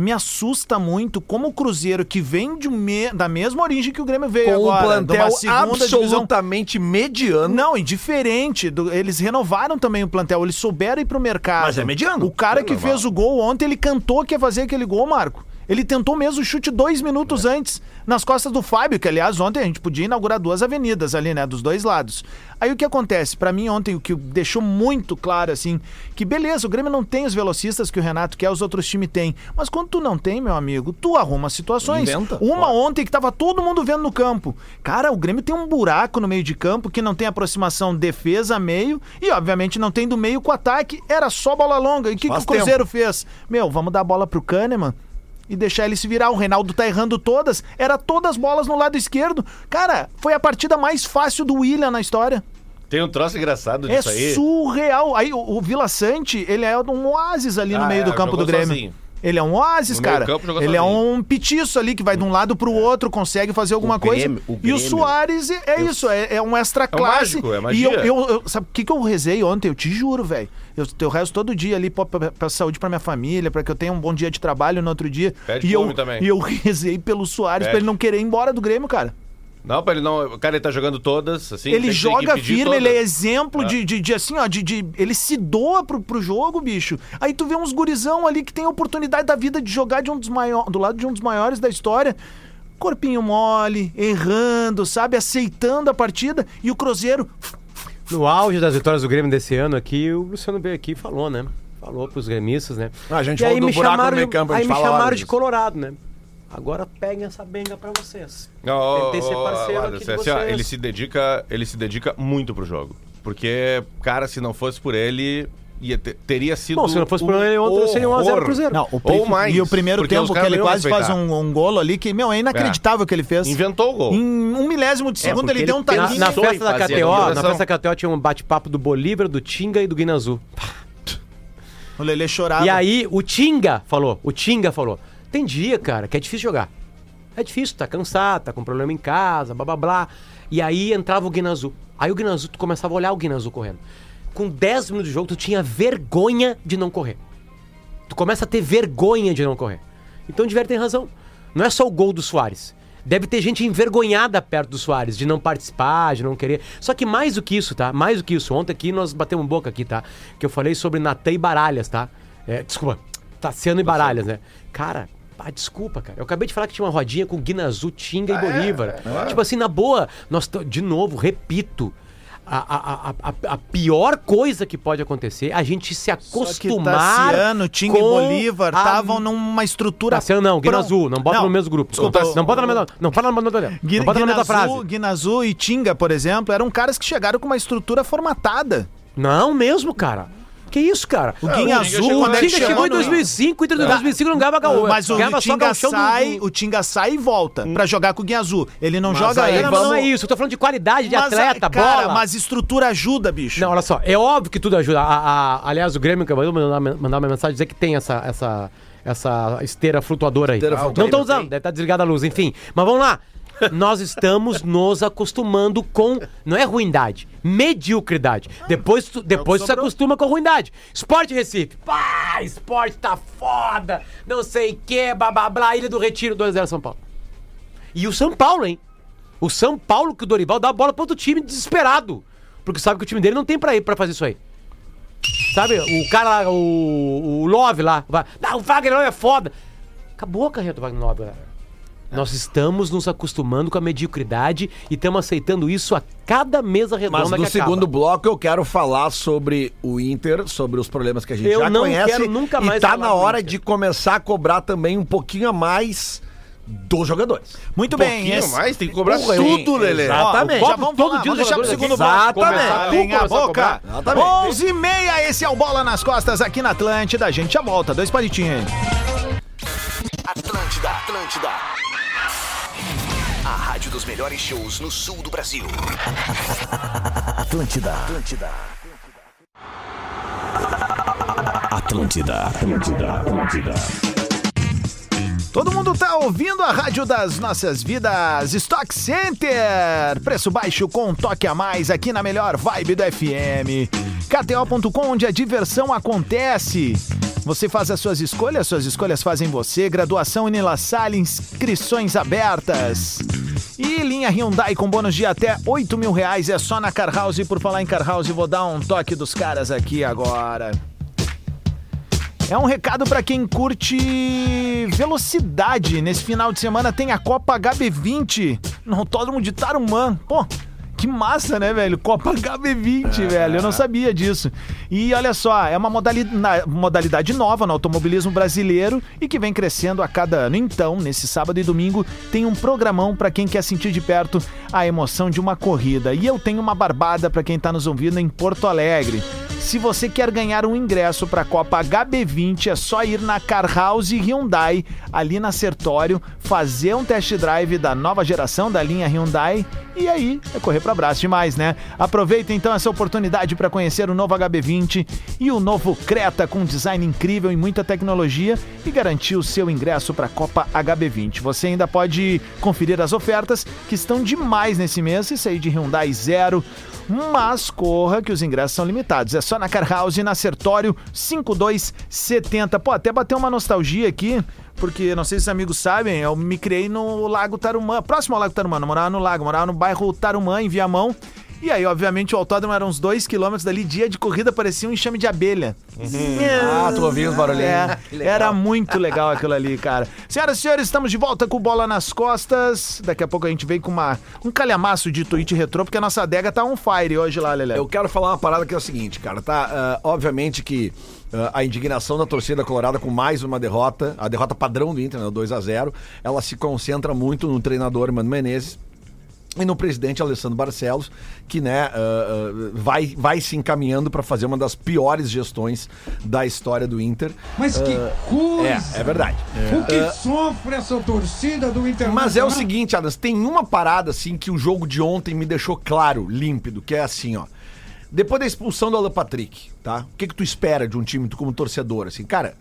Me assusta muito como o Cruzeiro, que vem de um me- da mesma origem que o Grêmio veio Com um agora, de plantel segunda divisão absolutamente mediano. não, e diferente. do- eles renovaram também o plantel, eles souberam ir pro mercado. Mas é mediano. O cara que fez o gol ontem, ele cantou que ia fazer aquele gol, Marco. Ele tentou mesmo o chute dois minutos antes, nas costas do Fábio, que aliás ontem a gente podia inaugurar duas avenidas ali, né, dos dois lados. Aí o que acontece? Pra mim ontem o que deixou muito claro assim, que beleza, o Grêmio não tem os velocistas que o Renato quer, os outros times têm. Mas quando tu não tem, meu amigo, tu arruma situações. Inventa. Uma ontem que tava todo mundo vendo no campo. Cara, o Grêmio tem um buraco no meio de campo que não tem aproximação defesa-meio e, obviamente, não tem do meio com ataque. Era só bola longa. E o que, que o Cruzeiro fez? Meu, vamos dar a bola pro Kahneman e deixar ele se virar. O Reinaldo tá errando todas. Era todas as bolas no lado esquerdo. Cara, foi a partida mais fácil do William na história. Tem um troço engraçado É disso aí. surreal. Aí o, o Vila Sante, ele é um oásis ali no Ah, meio é, do campo do Grêmio. sozinho. Ele é um oásis, No cara. campo, ele é sozinho. um petiço ali que vai de um lado pro outro, consegue fazer alguma coisa. O E o Grêmio- Soares é, é isso, é, é um extra classe. mágico, é E magia. eu, eu, eu- sabe o que, que eu rezei ontem? Eu te juro, velho. Eu, eu rezo todo dia ali pra, pra, pra saúde pra minha família, pra que eu tenha um bom dia de trabalho no outro dia. Pede e pro eu, homem também. e eu *laughs* rezei pelo Soares Pede. pra ele não querer ir embora do Grêmio, cara. Não, pra ele não. O cara ele tá jogando todas, assim. Ele joga firme, todas. ele é exemplo É. de, de, de, assim, ó, de, de- Ele se doa pro, pro jogo, bicho. Aí tu vê uns gurizão ali que tem a oportunidade da vida de jogar de um dos maiores, do lado de um dos maiores da história. Corpinho mole, errando, sabe? Aceitando a partida. E o Cruzeiro. No auge das vitórias do Grêmio desse ano aqui, o Luciano veio aqui e falou, né? Falou pros gremistas, né? Ah, a gente e aí falou do me buraco no chamaram, meio campo, a aí gente me fala chamaram horas de disso. Colorado, né? Agora peguem essa benga pra vocês. Ó, Tentei ser parceiro Adas, aqui de assim, ó, ele se dedica, ele se dedica muito pro jogo. Porque, cara, se não fosse por ele, ia ter- teria sido Bom, se não fosse por um ele, ontem seria 1 a 0 horror. Cruzeiro. Não, o Ou mais, E o primeiro tempo que ele quase faz respeitar. um, um golo ali que, meu, é inacreditável o que ele fez. Inventou o gol. Em um milésimo de segundo porque ele ele deu um tem- Na, na festa da KTO, na festa da KTO tinha um bate-papo do Bolívar, do Tinga e do Guina Azul. O Lelê chorava. E aí o Tinga falou, o Tinga falou, tem dia, cara, que é difícil jogar. É difícil, tá cansado, tá com problema em casa, blá blá blá. E aí entrava o Guina Azul. Aí o Guina Azul, tu começava a olhar o Guina Azul correndo. Com 10 minutos de jogo, tu tinha vergonha de não correr. Tu começa a ter vergonha de não correr. Então o Diver tem razão. Não é só o gol do Soares. Deve ter gente envergonhada perto do Soares, de não participar, de não querer. Só que mais do que isso, tá? Mais do que isso. Ontem aqui nós batemos boca aqui, tá? Que eu falei sobre Natan e Baralhas, tá? É, desculpa, Tassiano e Baralhas, né? Cara, ah, desculpa, cara. Eu acabei de falar que tinha uma rodinha com Guina Azul, Tinga e Bolívar. Tipo assim, na boa, nós t- de novo, repito. A, a, a, a, a pior coisa que pode acontecer é a gente se acostumar. Tassiano, Tinga e com Bolívar a- estavam numa estrutura. Tassiano não, Guina pron- Azul. Não bota no mesmo grupo. Desculpa, não bota na mesma. Não fala na mesma. Não bota na mesma Guinazu, frase. Guinazu e Tinga, por exemplo, eram caras que chegaram com uma estrutura formatada. Não mesmo, cara. Que isso, cara? O Guinha Azul, O Tinga chegou em no- 2005, entre 2005 não ganhava gaúcho. Mas o só Tinga sai, do- o Tinga sai e volta pra jogar com o Guinha Azul. Ele não Mas joga aí. Não, mas não é isso. Eu tô falando de qualidade de Mas, atleta, cara, bola. mas estrutura ajuda, bicho. Não, olha só, é óbvio que tudo ajuda. A- a- aliás, o Grêmio acabou de mandar, mandar uma mensagem dizer que tem essa, essa, essa esteira flutuadora aí. Esteira não flutuadora, estão usando, deve estar desligada a luz, enfim. Mas vamos lá. Nós estamos nos acostumando com. Não é ruindade, mediocridade. Depois, tu, depois tu se acostuma com a ruindade. Esporte Recife. Pá, esporte tá foda. Não sei o que, blá blá blá. Ilha do Retiro, 2x0 São Paulo. E o São Paulo, hein? O São Paulo que o Dorival dá a bola pro outro time desesperado. Porque sabe que o time dele não tem pra ir pra fazer isso aí. Sabe, o cara lá, o, o Love lá, vai, o Wagner Love é foda. Acabou a carreira do Wagner Love, galera. Nós estamos nos acostumando com a mediocridade e estamos aceitando isso a cada mesa redonda Mas no que acaba. segundo bloco eu quero falar sobre o Inter, sobre os problemas que a gente Eu já não conhece. quero nunca mais e tá na hora de começar a cobrar também um pouquinho a mais dos jogadores. Muito Um bem. pouquinho esse- mais, tem que cobrar Porra, tudo? Lelê. Exatamente. Ó, já vamos, todo dia vamos deixar pro segundo bloco. Exatamente. A boca. Exatamente. 11 e meia, esse é o Bola nas Costas aqui na Atlântida. A gente já volta. Dois palitinhos aí. Atlântida, Atlântida. Rádio dos melhores shows no sul do Brasil. Atlântida, Atlântida. Atlântida, Atlântida, Atlântida. Todo mundo tá ouvindo a rádio das nossas vidas. Stock Center. Preço baixo com um toque a mais aqui na melhor vibe do FM. KTO.com, onde a diversão acontece. Você faz as suas escolhas, suas escolhas fazem você. Graduação Unila Salle, inscrições abertas. E linha Hyundai com bônus de até 8 mil reais é só na Car House. Por falar em Car House, vou dar um toque dos caras aqui agora. É um recado pra quem curte velocidade. Nesse final de semana tem a Copa HB20 no Autódromo de Tarumã. Pô, que massa, né, velho? Copa HB20, velho. Eu não sabia disso. E olha só, é uma modalidade, modalidade nova no automobilismo brasileiro e que vem crescendo a cada ano. Então, nesse sábado e domingo, tem um programão pra quem quer sentir de perto a emoção de uma corrida. E eu tenho uma barbada pra quem tá nos ouvindo em Porto Alegre. Se você quer ganhar um ingresso para a Copa HB20, é só ir na Car House Hyundai, ali na Sertório, fazer um test drive da nova geração da linha Hyundai e aí é correr para abraço demais, né? Aproveita então essa oportunidade para conhecer o novo HB20 e o novo Creta com design incrível e muita tecnologia e garantir o seu ingresso para a Copa HB20. Você ainda pode conferir as ofertas que estão demais nesse mês e sair de Hyundai zero mas corra que os ingressos são limitados. É só na Car House e na Sertório 5270. Pô, até bateu uma nostalgia aqui, porque não sei se os amigos sabem, eu me criei no Lago Tarumã, próximo ao Lago Tarumã, não morava no lago, morava no bairro Tarumã, em Viamão. E aí, obviamente, o autódromo era uns dois quilômetros dali, dia de corrida parecia um enxame de abelha. Ah, tu ouviu os barulhinhos. É, *laughs* era muito legal aquilo ali, cara. Senhoras e senhores, estamos de volta com bola nas costas. Daqui a pouco a gente vem com uma, um calhamaço de tweet retrô, porque a nossa adega tá on fire hoje lá, Lelé. Eu quero falar uma parada que é o seguinte, cara, tá? Ah, obviamente que ah, a indignação da torcida colorada com mais uma derrota, a derrota padrão do Inter, né, 2 a 0 ela se concentra muito no treinador Mano Menezes e no presidente Alessandro Barcelos, que né, ah, ah, vai, vai se encaminhando para fazer uma das piores gestões da história do Inter. Mas que É, coisa! é verdade. O que sofre essa torcida do Internacional? Mas é o seguinte, Adams, tem uma parada assim que o jogo de ontem me deixou claro, límpido, que é assim, ó. Depois da expulsão do Alan Patrick, tá? O que que tu espera de um time tu como torcedor, assim? Cara,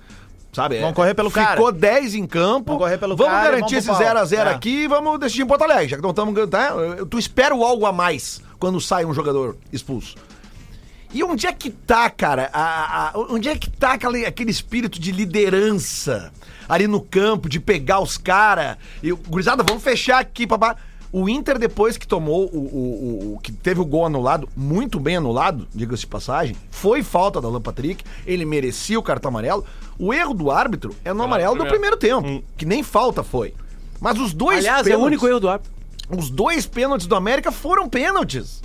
sabe? Vamos correr pelo cara. Ficou 10 em campo. Vamos correr pelo vamos cara garantir vamos esse pro pau. 0x0 É. aqui e vamos decidir em Porto Alegre, já que não estamos... Tá? Tu espera o algo a mais quando sai um jogador expulso. E onde é que tá, cara? a- a- onde é que tá aquele, aquele espírito de liderança ali no campo, de pegar os caras? E, gurizada, vamos fechar aqui, papá. O Inter, depois que tomou o, o- o- o- que teve o gol anulado, muito bem anulado, diga-se de passagem, foi falta da Alan Patrick, ele merecia o cartão amarelo. O erro do árbitro é no amarelo do primeiro tempo, que nem falta foi. Mas os dois Aliás, é o pênaltis- único erro do árbitro. os dois pênaltis do América foram pênaltis.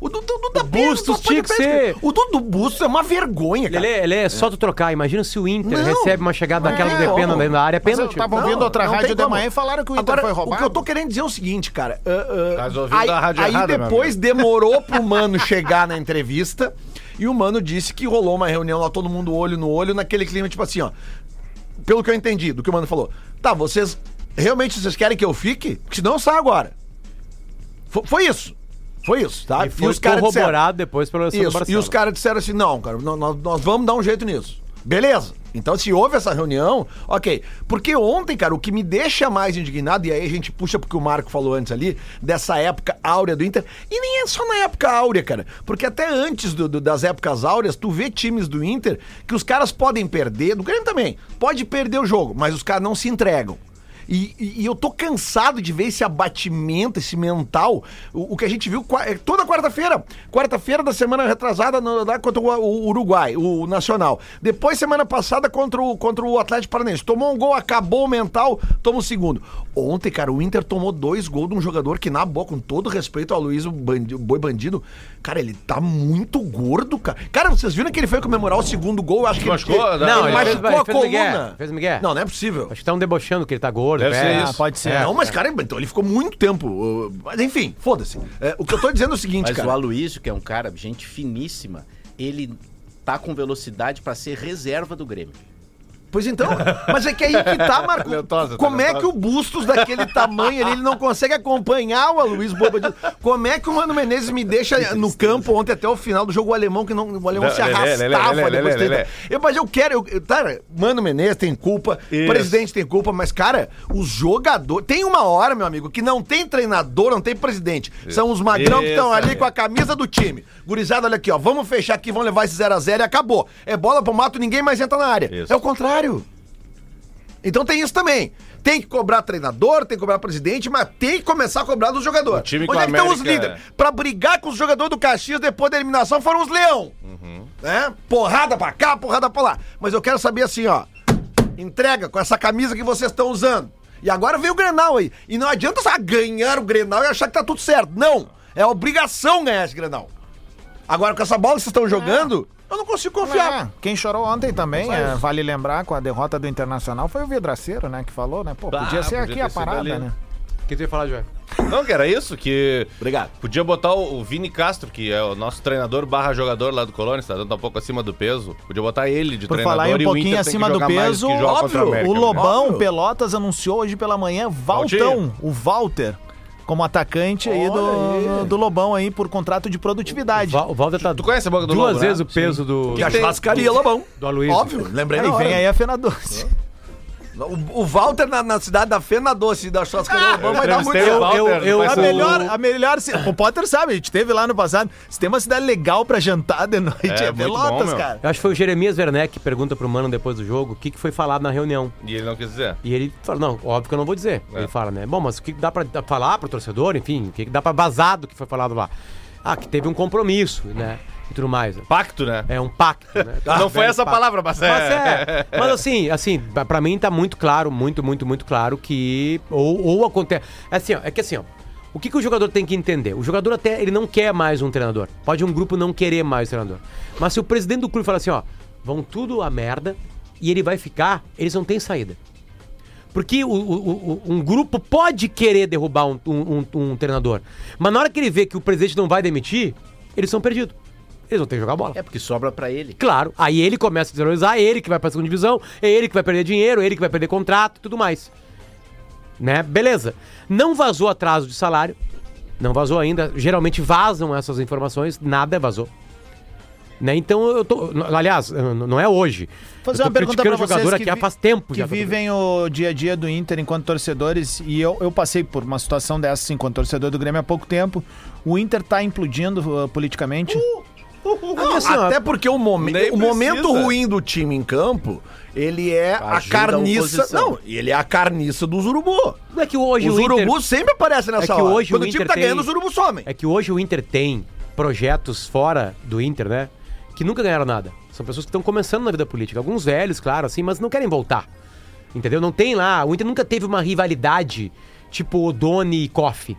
O do, do, do da Bustos tinha que ser. O do, do Bustos é uma vergonha, cara. Ele, é- ele é só tu trocar. Imagina se o Inter Não. recebe uma chegada daquela Não, do Depena da área, é pênalti. tava ouvindo outra não rádio de manhã e falaram que o Inter Agora, foi O que roubado. eu tô querendo dizer é o seguinte, cara. ah, Tás ouvindo aí a rádio aí errada, depois demorou pro Mano chegar na entrevista e o Mano disse que rolou uma reunião lá, todo mundo olho no olho, naquele clima, tipo assim, ó. Pelo que eu entendi do que o Mano falou. Tá, vocês. Realmente vocês querem que eu fique? Porque senão eu saio agora. Fo- Foi isso. Foi isso, tá? E foi caras disseram- corroborado depois pelo isso, e os caras disseram assim: não, cara, nó- nós, nós vamos dar um jeito nisso. Beleza. Então, se houve essa reunião, ok. Porque ontem, cara, o que me deixa mais indignado, e aí a gente puxa porque o Marco falou antes ali, dessa época áurea do Inter, e nem é só na época áurea, cara. Porque até antes do- do- das épocas áureas, tu vê times do Inter que os caras podem perder, do Grêmio também, pode perder o jogo, mas os caras não se entregam. E, e- e eu tô cansado de ver esse abatimento, esse mental. O, o que a gente viu é, toda quarta-feira. Quarta-feira da semana retrasada no- lá contra o, Uruguai, o, Nacional. Depois, semana passada, contra o, contra o Atlético Paranaense. Tomou um gol, acabou o mental, toma o segundo. Ontem, cara, o Inter tomou dois gols de um jogador que, na boa, com todo respeito ao Luiz o Bandi- o Boi Bandido, cara, ele tá muito gordo, cara. Cara, vocês viram que ele foi comemorar o segundo gol? Acho que machucou, ele, né? Não, ele ele fez- machucou a fez migué, coluna. fez migué. Não, não é possível. Acho que estão debochando que ele tá gordo. Deve ser isso. Pode ser. Não, mas cara, então ele ficou muito tempo. Mas enfim, foda-se. É, o que eu tô dizendo é o seguinte, Mas o cara. Aloysio, que é um cara, gente finíssima, ele tá com velocidade pra ser reserva do Grêmio. Pois então, mas é que aí que tá, Marco. Como é que o Bustos daquele tamanho ali, ele não consegue acompanhar o Aloysio Boba? Como é que o Mano Menezes me deixa no campo ontem até o final do jogo o alemão, que não, o alemão Não, se arrastava Lelê, Lelê, depois de Lelê. tentar- Eu, Mas eu quero, eu, cara, Mano Menezes tem culpa, Isso. presidente tem culpa, mas, cara, os jogadores. Tem uma hora, meu amigo, que não tem treinador, não tem presidente. São os magrão que estão Isso, ali é. com a camisa do time. Gurizada, olha aqui, ó. Vamos fechar aqui, vamos levar esse 0x0 e acabou. É bola pro mato, ninguém mais entra na área. Isso. É o contrário. Então tem isso também. Tem que cobrar treinador, tem que cobrar presidente, mas tem que começar a cobrar dos jogadores. O time Onde com é que estão os América- líderes? Pra brigar com os jogadores do Caxias depois da eliminação foram os Leão. Né? Porrada pra cá, porrada pra lá. Mas eu quero saber assim, ó. Entrega com essa camisa que vocês estão usando. E agora veio o Grenal aí. E não adianta só ganhar o Grenal e achar que tá tudo certo. Não. É obrigação ganhar esse Grenal. Agora com essa bola que vocês estão jogando, eu não consigo confiar. É, quem chorou ontem também, é, vale lembrar, com a derrota do Internacional, foi o Vidraceiro, né? Que falou, né? Pô, podia Ah, ser podia aqui a parada, ali. né? O que tu ia falar, Joel? Não, que era isso, que Obrigado. podia botar o, o Vini Castro, que é o nosso treinador barra jogador lá do Colônia, está dando um pouco acima do peso. Podia botar ele de Por treinador falar em um e o pouquinho acima do peso, óbvio, América, O né? Lobão, Óbvio. Pelotas, anunciou hoje pela manhã Valtão, Valtinho. o Walter, como atacante aí do, do Lobão aí por contrato de produtividade. O Walter tá Tu conhece a boca do duas Lobo, né? vezes o peso do, Que a churrascaria, Lobão. do Aloysio. Óbvio, lembrei Aí na vem hora. aí a Fena Doce. O, o Walter na, na cidade da Fena Doce da churrascaria Lobão vai dar muito. Eu- Walter, eu- vai A ser o- melhor, a melhor. O Potter sabe, a gente teve lá no passado. Se tem uma cidade legal pra jantar de noite, é, É, bom, Pelotas, meu. cara. Eu acho que foi o Jeremias Werneck que pergunta pro Mano depois do jogo o que, que foi falado na reunião. E ele não quis dizer. E ele fala, não, óbvio que eu não vou dizer. É. Ele fala, né? Bom, mas o que dá pra falar pro torcedor, enfim, o que que dá pra vazar do que foi falado lá? Ah, que teve um compromisso, né? E tudo mais. Pacto, né? É um pacto, né? *laughs* não foi Velho essa pacto. palavra, mas é. Mas é. *laughs* Mas assim, assim, pra- pra mim tá muito claro, muito, muito, muito claro que. Ou, ou acontece. Assim, ó, é que assim, ó. O que, que o jogador tem que entender? O jogador até ele não quer mais um treinador. Pode um grupo não querer mais um treinador. Mas se o presidente do clube falar assim, ó, vão tudo a merda e ele vai ficar, eles não têm saída. Porque o- o- o- um grupo pode querer derrubar um, um- um- um treinador. Mas na hora que ele vê que o presidente não vai demitir, eles são perdidos. Eles vão ter que jogar bola. É porque sobra pra ele. Claro, aí ele começa a desvalorizar, é ele que vai pra segunda divisão, é ele que vai perder dinheiro, é ele que vai perder contrato e tudo mais. Né? Beleza. Não vazou atraso de salário, não vazou ainda. Geralmente vazam essas informações, nada vazou. Né? Então eu tô. Aliás, não é hoje. Fazer uma pergunta jogador vocês aqui que há vi- faz tempo que já. tá vivem o dia a dia do Inter enquanto torcedores, e eu, eu passei por uma situação dessa assim, enquanto torcedor do Grêmio há pouco tempo. O Inter tá implodindo uh, politicamente. Não, assim, ó, Até porque o, momen- Nem o momento precisa. ruim do time em campo, ele é a Ajuda a carniça. Não, ele é a carniça dos urubu. não é que hoje os o Inter, urubus sempre aparecem nessa É que hora. hoje Quando o o time Inter tá tem- ganhando, os urubus somem. É que hoje o Inter tem projetos fora do Inter, né? Que nunca ganharam nada. São pessoas que estão começando na vida política. Alguns velhos, claro, assim, mas não querem voltar. Entendeu? Não tem lá. O Inter nunca teve uma rivalidade tipo Odone e Koff.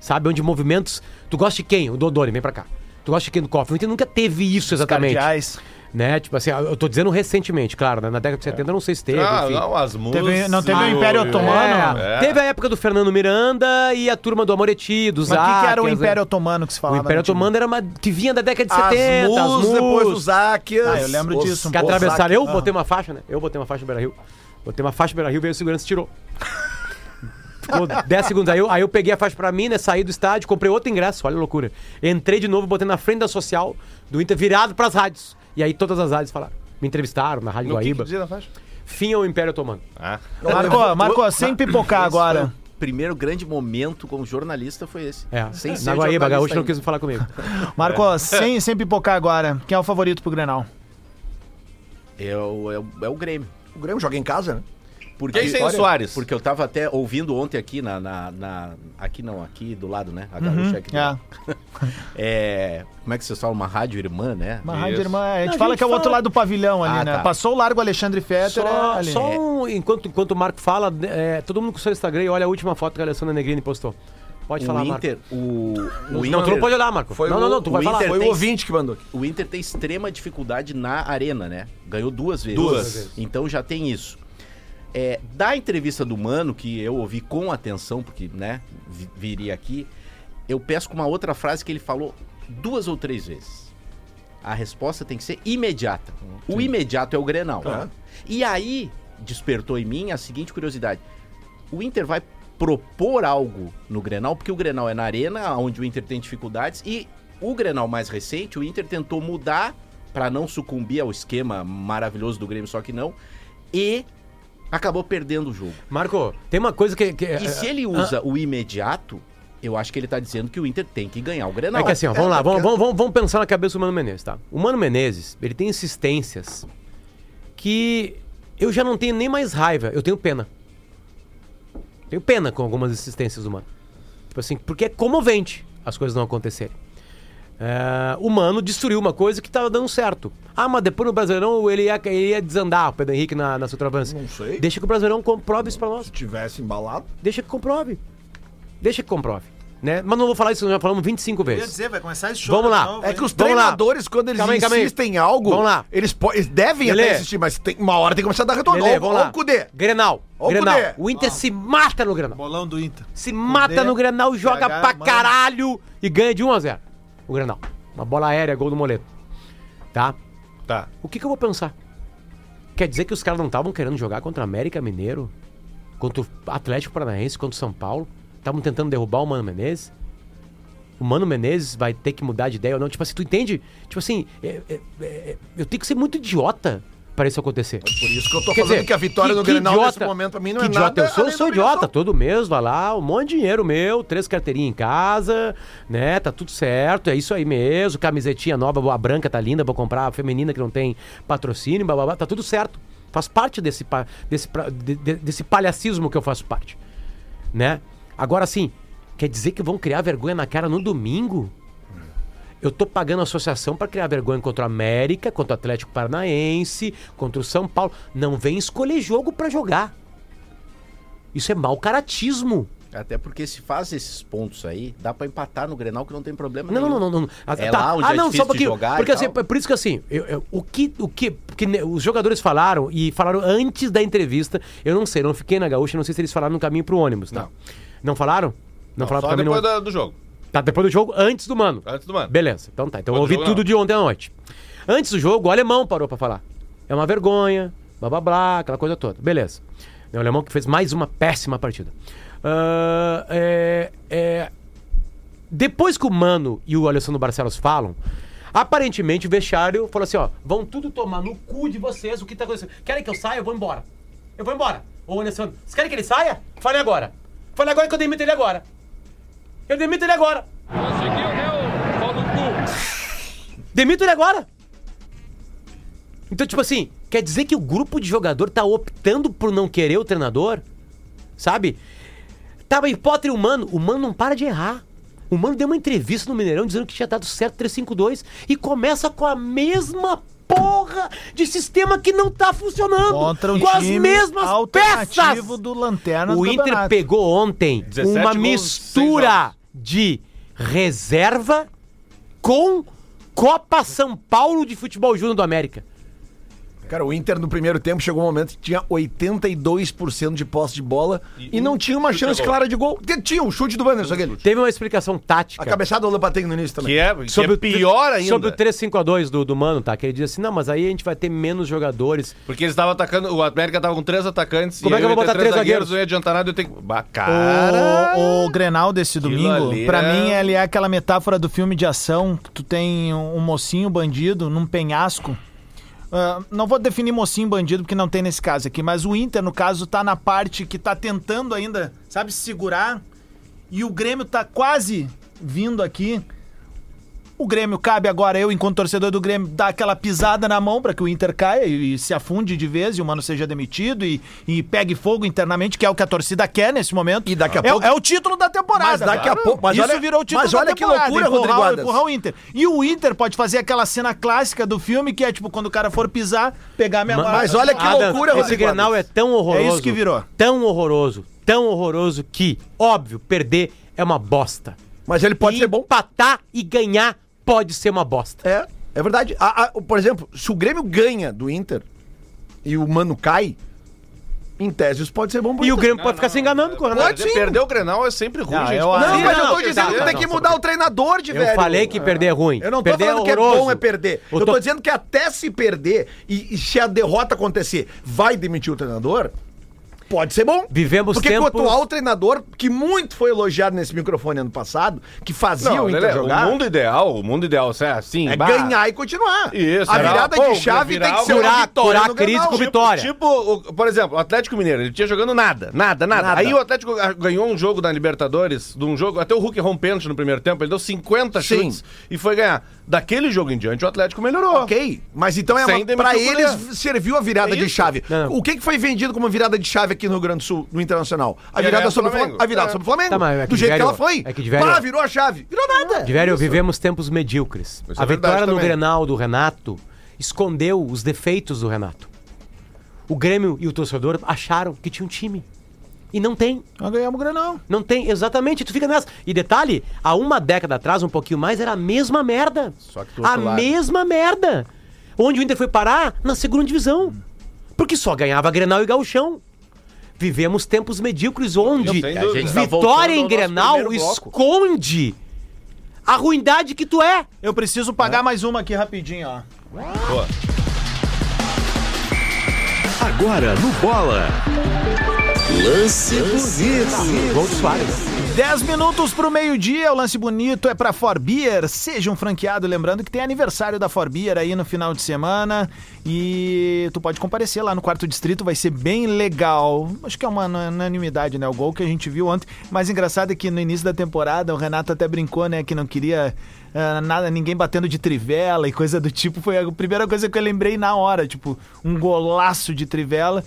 Sabe? Onde movimentos. Tu gosta de quem? O do Odone, vem pra cá. Tu de quem do Koff? O Inter nunca teve isso exatamente. Cardeais. Né? Tipo assim, eu tô dizendo recentemente, claro, né? Na década de 70 eu não sei se teve, Ah, enfim. não, as músicas. Teve- não teve o Império Otomano? É, É. Teve a época do Fernando Miranda e a turma do Amoretti, do Mas o que, que era o Záquias, né? Império Otomano que se O falava? Império no time? Otomano era uma que vinha da década de As 70, as mus, mus, depois os Záquias. Ah, eu lembro os- disso, um que atravessaram. Eu Ah. botei uma faixa, né? Eu botei uma faixa no Beira Rio. Botei uma faixa no Beira Rio, veio o segurança e tirou. Ficou 10 segundos. Aí eu, aí eu peguei a faixa pra mim, né? Saí do estádio, comprei outro ingresso, olha a loucura. Entrei de novo, botei na frente da social do Inter, virado pras rádios. E aí todas as rádios falaram. Me entrevistaram na Rádio No que que Guaíba. dizia na faixa? Fim ao Império Otomano. Ah. Marcou, Marcou, sem pipocar agora. primeiro grande momento como jornalista foi esse. É, Sem ser na Guaíba, jornalista Gaúcho não ainda. quis falar comigo. *laughs* Marcou, sem, sem pipocar agora. Quem é o favorito pro Grenal? É o, é, o, é o Grêmio. O Grêmio joga em casa, né? Porque, Quem sem o Soares? Porque eu tava até ouvindo ontem aqui na. na, na- aqui não, aqui do lado, né? A Gaúcha aqui do É. *laughs* É, como é que vocês falam? Uma rádio irmã, né? Uma Isso. rádio irmã. A gente Não, a fala gente que é o outro fala- lado do pavilhão ali, Ah, né? tá. Passou o Largo Alexandre Fetter é Só, ali. só um, enquanto, enquanto o Marco fala, é, todo mundo com o seu Instagram e olha a última foto que a Alessandra Negrini postou. Pode O falar, Inter, o, o Marco. Inter, Não, tu não pode olhar, Marco. Foi não, o- não, não, tu o vai falar. Inter Foi tem- o ouvinte que mandou aqui. o Inter tem extrema dificuldade na arena, né? Ganhou duas vezes. Duas vezes. Então já tem isso. É, da entrevista do Mano, que eu ouvi com atenção, porque, né, vi- viria aqui, eu peço uma outra frase que ele falou duas ou três vezes. A resposta tem que ser imediata. O imediato é o Grenal. E aí despertou em mim a seguinte curiosidade. O Inter vai propor algo no Grenal, porque o Grenal é na arena, onde o Inter tem dificuldades, e o Grenal mais recente, o Inter tentou mudar para não sucumbir ao esquema maravilhoso do Grêmio, só que não, e acabou perdendo o jogo. Marco, tem uma coisa que. que E se ele usa o imediato, eu acho que ele tá dizendo que o Inter tem que ganhar o Grenal. É que assim, ó, vamos lá, vamos, vamos, vamos, vamos pensar na cabeça do Mano Menezes, tá? O Mano Menezes, ele tem insistências que eu já não tenho nem mais raiva, eu tenho pena. Tenho pena com algumas insistências do Mano. Tipo assim, porque é comovente as coisas não acontecerem. É, o Mano destruiu uma coisa que tava dando certo. Ah, mas depois no Brasileirão ele ia, ele ia desandar o Pedro Henrique na, na centroavância. Não sei. Deixa que o Brasileirão comprove isso pra nós. Se tivesse embalado. Deixa que comprove. Deixa que comprove. Né? Mas não vou falar isso, nós já falamos 25 Eu ia vezes. dizer, vai começar esse show. Vamos lá. novo, É que os treinadores, quando eles Calma aí, calma aí. insistem em algo, Vamos lá. Eles, eles devem Lelê. até insistir, mas tem, uma hora tem que começar a dar retorno. Lelê, vamos lá. o Cudê. Grenal. O Grenal. Cudê. O Inter se mata no Grenal. Bolão do Inter. Se mata Cudê, no Grenal, joga PH, pra mano. caralho e ganha de 1 a 0 O Grenal. Uma bola aérea, gol do Moleto. Tá? Tá. O que, que eu vou pensar? Quer dizer que os caras não estavam querendo jogar contra o América Mineiro? Contra o Atlético Paranaense? Contra o São Paulo? Estavam tentando derrubar o Mano Menezes? O Mano Menezes vai ter que mudar de ideia ou não? Tipo assim, tu entende? Tipo assim, é- é- é- eu tenho que ser muito idiota para isso acontecer. Por isso que eu tô Quer falando dizer, que a vitória que- no que Grenal idiota- nesse momento pra mim não é idiota nada. eu sou, sou idiota, todo mês, vai lá, um monte de dinheiro meu, três carteirinhas em casa, né? Tá tudo certo, é isso aí mesmo, camisetinha nova, a branca tá linda, vou comprar a feminina que não tem patrocínio, blá, blá, blá, tá tudo certo. Faz parte desse, desse, desse palhacismo que eu faço parte, né? Agora sim, quer dizer que vão criar vergonha na cara no domingo? Eu tô pagando a associação pra criar vergonha contra o América, contra o Atlético Paranaense, contra o São Paulo. Não vem escolher jogo pra jogar. Isso é mau caratismo. Até porque se faz esses pontos aí, dá pra empatar no Grenal que não tem problema Não, não, nenhum. não, não, não. Ah, É lá onde é difícil de jogar Porque assim, tal. por isso que assim, eu- eu- o que, o que, que os jogadores falaram e falaram antes da entrevista, eu não sei, eu não fiquei na gaúcha, não sei se eles falaram no caminho pro ônibus, tá? Não, falaram? Não, Não, falaram só depois no- do jogo. Tá, depois do jogo, antes do mano. Antes do mano. Beleza, então tá. Então eu ouvi tudo não. de ontem à noite. Antes do jogo, o alemão parou pra falar. É uma vergonha, blá blá blá, aquela coisa toda. Beleza. É o alemão que fez mais uma péssima partida. Ah, é, é, depois que o Mano e o Alessandro Barcelos falam, aparentemente o vestiário falou assim: ó, vão tudo tomar no cu de vocês, o que tá acontecendo? Querem que eu saia? Eu vou embora. Eu vou embora. Ô, Alessandro, vocês querem que ele saia? Fale agora. Fale agora que eu demito ele agora. Eu demito ele agora. *laughs* Demito ele agora. Então, tipo assim, quer dizer que o grupo de jogador tá optando por não querer o treinador? Sabe? Tava hipótese humano. O mano não para de errar. O mano deu uma entrevista no Mineirão dizendo que tinha dado certo 352 e começa com a mesma porra de sistema que não tá funcionando. Contra um com as mesmas peças. do Lanterna do O Inter campeonato. pegou ontem 17 uma gols, mistura de reserva com Copa São Paulo de Futebol Júnior do América. Cara, o Inter no primeiro tempo chegou um momento que tinha 82% de posse de bola e, E não um tinha uma chance clara de gol. Tinha um chute do Wanderson aquele. Teve uma explicação tática. A cabeçada do Lopatengo no início também. Que é, que sobre é o tre- pior ainda. Sobre o 352 do, do Mano, tá? Que ele diz assim: não, mas aí a gente vai ter menos jogadores. Porque eles estavam atacando. O América tava com três atacantes. Como é que eu vou botar três zagueiros? Não ia adiantar nada, eu tenho que. Cara. O, o Grenal desse domingo, ali pra é- mim, ele é aquela metáfora do filme de ação. que Tu tem um mocinho bandido num penhasco. Ah, não vou definir mocinho bandido porque não tem nesse caso aqui, mas o Inter, no caso, tá na parte que tá tentando ainda, sabe, segurar. E o Grêmio tá quase vindo aqui. O Grêmio cabe agora, eu, enquanto torcedor do Grêmio, dar aquela pisada na mão pra que o Inter caia e, e se afunde de vez e o mano seja demitido e, e pegue fogo internamente, que é o que a torcida quer nesse momento. E daqui a é, pouco- é o título da temporada. Mas daqui a pouco- mas Isso olha- virou o título mas da olha que temporada. loucura, empurrar, Rodrigo empurrar o Inter. E o Inter pode fazer aquela cena clássica do filme que é tipo quando o cara for pisar, pegar a minha Ma- mas olha que Adams, loucura, Esse Rodrigo Grenal é tão horroroso. É isso que virou. Tão horroroso. Tão horroroso que, óbvio, perder é uma bosta. Mas ele pode e ser bom. Empatar e ganhar pode ser uma bosta. É, é verdade. A- a- por exemplo, se o Grêmio ganha do Inter e o Mano cai, Em tese, isso pode ser bom pro E o Inter. Grêmio pode ficar se enganando com o Renato. Perder, perder o Grenal é sempre ruim, Não, gente. eu Não, Não, mas eu não, tô não, dizendo que não, tem não, que não, mudar o treinador de Eu velho. falei que perder é ruim. Eu não tô Perder falando que é bom é perder. Eu Eu tô- tô dizendo que até se perder e, e se a derrota acontecer, vai demitir o treinador, pode ser bom. Vivemos Porque tempos- o atual treinador, que muito foi elogiado nesse microfone ano passado, que fazia Não, o Inter Lelê, jogar, o mundo ideal, o mundo ideal, é assim, é bah, ganhar e continuar. Isso, a era- virada pô, de chave virar tem que ser curar- vitória curar a crise Grenal. com vitória. Tipo, o- por exemplo, o Atlético Mineiro, ele tinha jogando nada, nada, nada, Nada. Aí o Atlético ah, ganhou um jogo da Libertadores, de um jogo, até o Hulk pênalti no primeiro tempo, ele deu 50 Sim. chutes e foi ganhar. Daquele jogo em diante, o Atlético melhorou. Ok, mas então é Sem uma, pra eles serviu a virada É de chave. Não, não. O que, que foi vendido como virada de chave aqui no Rio Grande do Sul, no Internacional? A Ganhar virada o sobre o Flamengo. A virada É. sobre o Flamengo. Tá, mas é que do jeito que ela foi. é que Divério- Pá, virou a chave. Virou nada. Diverio, vivemos tempos medíocres. Isso a é vitória no. Grenal do Renato escondeu os defeitos do Renato. O Grêmio e o torcedor acharam que tinha um time. E não tem. Nós ganhamos o Grenal. Não tem, exatamente. Tu fica nessa. E detalhe, há uma década atrás, um pouquinho mais, era a mesma merda. Só que A lado. mesma merda. Onde o Inter foi parar? Na segunda divisão. Porque só ganhava Grenal e Gauchão. Vivemos tempos medíocres onde tá vitória ao em Grenal esconde a ruindade que tu é. Eu preciso pagar mais uma aqui rapidinho, ó. Agora no Bola. Lance bonito. Gol do Soares. 10 minutos pro meio-dia, o lance bonito é pra Forbier. Seja um franqueado, lembrando que tem aniversário da Forbier aí no final de semana e tu pode comparecer lá no quarto distrito, vai ser bem legal. Acho que é uma unanimidade, né? O gol que a gente viu ontem. Mas engraçado é que no início da temporada o Renato até brincou, né, que não queria ah, nada, ninguém batendo de trivela e coisa do tipo. Foi a primeira coisa que eu lembrei na hora, tipo, um golaço de trivela.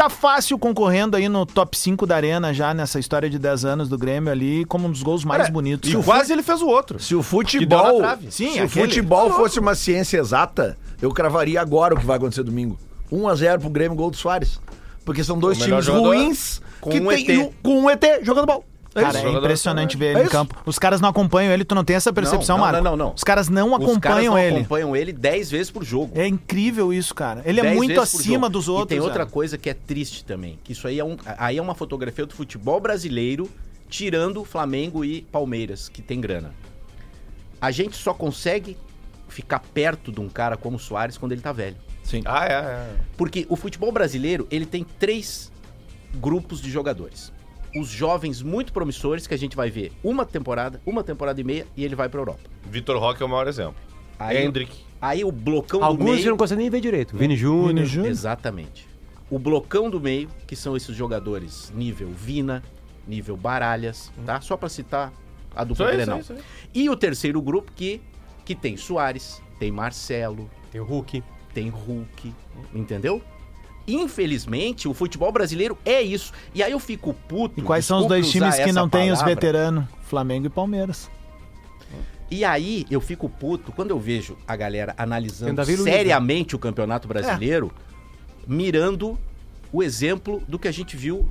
Tá fácil concorrendo aí no top 5 da Arena já nessa história de 10 anos do Grêmio ali, como um dos gols mais Cara, bonitos. E quase ele fez o outro. Se o futebol. Sim, se o aquele. futebol fosse uma ciência exata, eu cravaria agora o que vai acontecer domingo. 1 a 0 pro Grêmio, gol do Soares. Porque são dois O times jogador ruins com que um tem- ET. com um ET jogando bola. É Cara, é impressionante ver É ele em isso. campo. Os caras não acompanham ele, tu não tem essa percepção, não, Marco? não, não, não. Os caras não Os caras acompanham não ele. acompanham ele 10 vezes por jogo. É incrível isso, cara. Ele é 10 muito acima dos outros. E tem outra velho. coisa que é triste também, que isso aí é, um, aí é uma fotografia do futebol brasileiro tirando Flamengo e Palmeiras, que tem grana. A gente só consegue ficar perto de um cara como o Soares quando ele tá velho. Ah, é, é. Porque o futebol brasileiro, ele tem três grupos de jogadores. Os jovens muito promissores, que a gente vai ver uma temporada, uma temporada e meia, e ele vai pra Europa. Vitor Roque é o maior exemplo. Aí, Hendrick. aí o blocão do Alguns meio... você não consegue nem ver direito. Vini Júnior. Exatamente. O blocão do meio, que são esses jogadores nível Vina, nível Baralhas, tá? Só pra citar a dupla Isso Grenal. isso isso E o terceiro grupo que, que tem Soares, tem Marcelo, Tem o Hulk. tem Hulk, entendeu? Infelizmente, o futebol brasileiro é isso. E aí eu fico puto. E quais são os dois times que não têm os veteranos? Flamengo e Palmeiras. E aí eu fico puto quando eu vejo a galera analisando Luiz, seriamente o Campeonato Brasileiro, mirando o exemplo do que a gente viu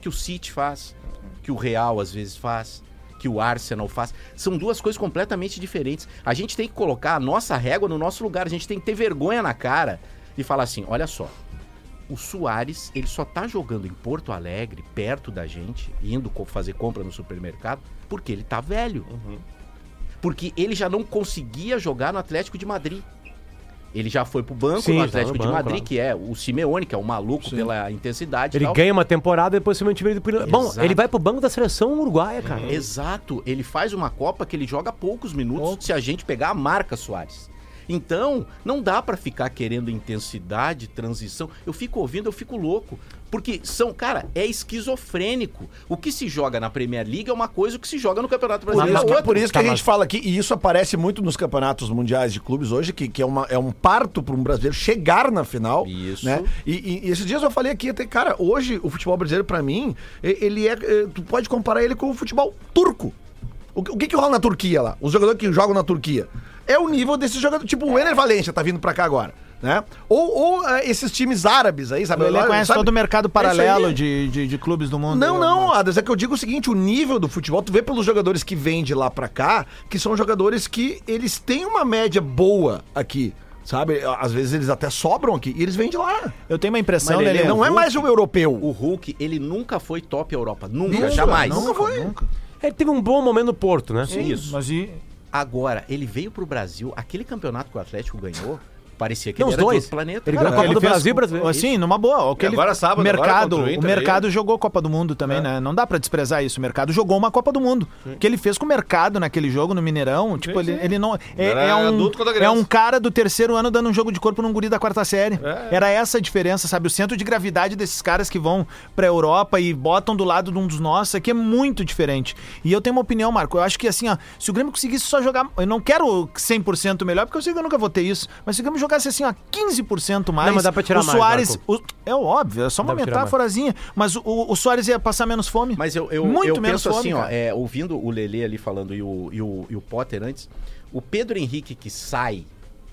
que o City faz, que o Real às vezes faz, que o Arsenal faz. São duas coisas completamente diferentes. A gente tem que colocar a nossa régua no nosso lugar, a gente tem que ter vergonha na cara e falar assim, olha só, o Soares, ele só tá jogando em Porto Alegre, perto da gente, indo fazer compra no supermercado, porque ele tá velho. Porque ele já não conseguia jogar no Atlético de Madrid. Ele já foi pro banco Sim, no tá no Atlético de banco, Madrid, claro. que é o Simeone, que é o maluco pela intensidade. Ele ganha uma temporada e depois se mantiver ele. Bom, Exato. ele vai pro banco da seleção uruguaia, cara. Exato, ele faz uma Copa que ele joga poucos minutos se a gente pegar a marca Soares. Então, não dá pra ficar querendo intensidade, transição. Eu fico ouvindo, eu fico louco. Porque são, cara, é esquizofrênico. O que se joga na Premier League é uma coisa, o que se joga no Campeonato Por Brasileiro isso, é que, outra. por isso que Tá, a gente mas- fala aqui, e isso aparece muito nos campeonatos mundiais de clubes hoje, que, que é, uma, é um parto para um brasileiro chegar na final. Isso. Né? E, e- e esses dias eu falei aqui, até, cara, hoje o futebol brasileiro, pra mim, ele é. eh, Tu pode comparar ele com o futebol turco. O, que- o que, que rola na Turquia lá? Os jogadores que jogam na Turquia. É o nível desses jogadores. Tipo, o Ener Valencia tá vindo pra cá agora. Né? Ou, ou eh, esses times árabes aí, sabe? Ele conhece Sabe? todo o mercado É paralelo aí. de, de, de clubes do mundo. Não, não, Adas, é que eu digo o seguinte, o nível do futebol, tu vê pelos jogadores que vêm de lá pra cá, que são jogadores que eles têm uma média boa aqui. Sabe? Às vezes eles até sobram aqui e eles vêm de lá. Eu tenho uma impressão, Lelê, Não é Hulk- mais um europeu. O Hulk, ele nunca foi top Europa. Nunca, Nunca, jamais. nunca foi. Ele teve um bom momento no Porto, né? Isso. Mas e... Agora, ele veio pro Brasil, aquele campeonato que o Atlético ganhou, parecia que Não, ele era dois. de outro planeta. Ele ganhou a Copa Ele do Brasil brasileiro. Assim, numa boa. Aquele agora sábado, agora mercado, contra o o, Inter mercado jogou Copa do Mundo também, né? Não dá pra desprezar isso. O mercado jogou uma Copa do Mundo. O que ele fez com o mercado naquele jogo no Mineirão, tipo, ele, ele não é, é um é um cara do terceiro ano dando um jogo de corpo num guri da quarta série. É. Era essa a diferença, sabe? O centro de gravidade desses caras que vão pra Europa e botam do lado de um dos nossos aqui é muito diferente. E eu tenho uma opinião, Marco. Eu acho que assim, ó, se o Grêmio conseguisse só jogar, eu não quero 100% melhor, porque eu sei que eu nunca vou ter isso, mas se o Grêmio jogasse assim, ó, 15% mais, Não, mas dá pra tirar o mais, Soares, Marco. o- é óbvio, é só uma metáforazinha, mas o, o Soares ia passar menos fome. Mas eu, eu, muito eu menos penso fome, assim, ó, é, ouvindo o Lelê ali falando e o, e, o, e o Potter antes, o Pedro Henrique que sai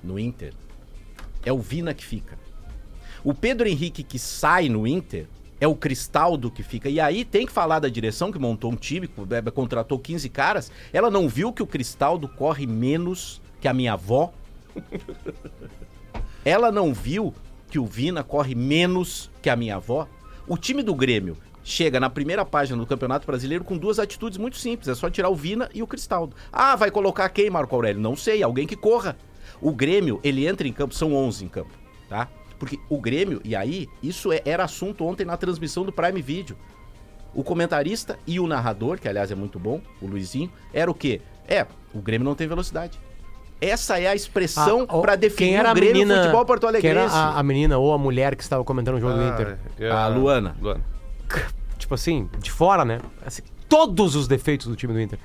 no Inter é o Vina que fica. O Pedro Henrique que sai no Inter é o Cristaldo que fica. E aí tem que falar da direção que montou um time, contratou 15 caras. Ela não viu que o Cristaldo corre menos que a minha avó. *laughs* Ela não viu que o Vina corre menos que a minha avó. O time do Grêmio chega na primeira página do Campeonato Brasileiro com duas atitudes muito simples. É só tirar o Vina e o Cristaldo. Ah, vai colocar quem, Marco Aurélio? Não sei, alguém que corra. O Grêmio, ele entra em campo, são 11 em campo, tá? Porque o Grêmio, e aí, isso é- era assunto ontem na transmissão do Prime Video. O comentarista e o narrador, que aliás é muito bom, o Luizinho, era o quê? É, o Grêmio não tem velocidade. Essa é a expressão Ah, o- pra definir quem era o a Grêmio menina, futebol porto Quem era a, a menina ou a mulher que estava comentando o jogo do Inter? é A Luana. Luana. Tipo assim, de fora, né? Assim, todos os defeitos do time do Inter.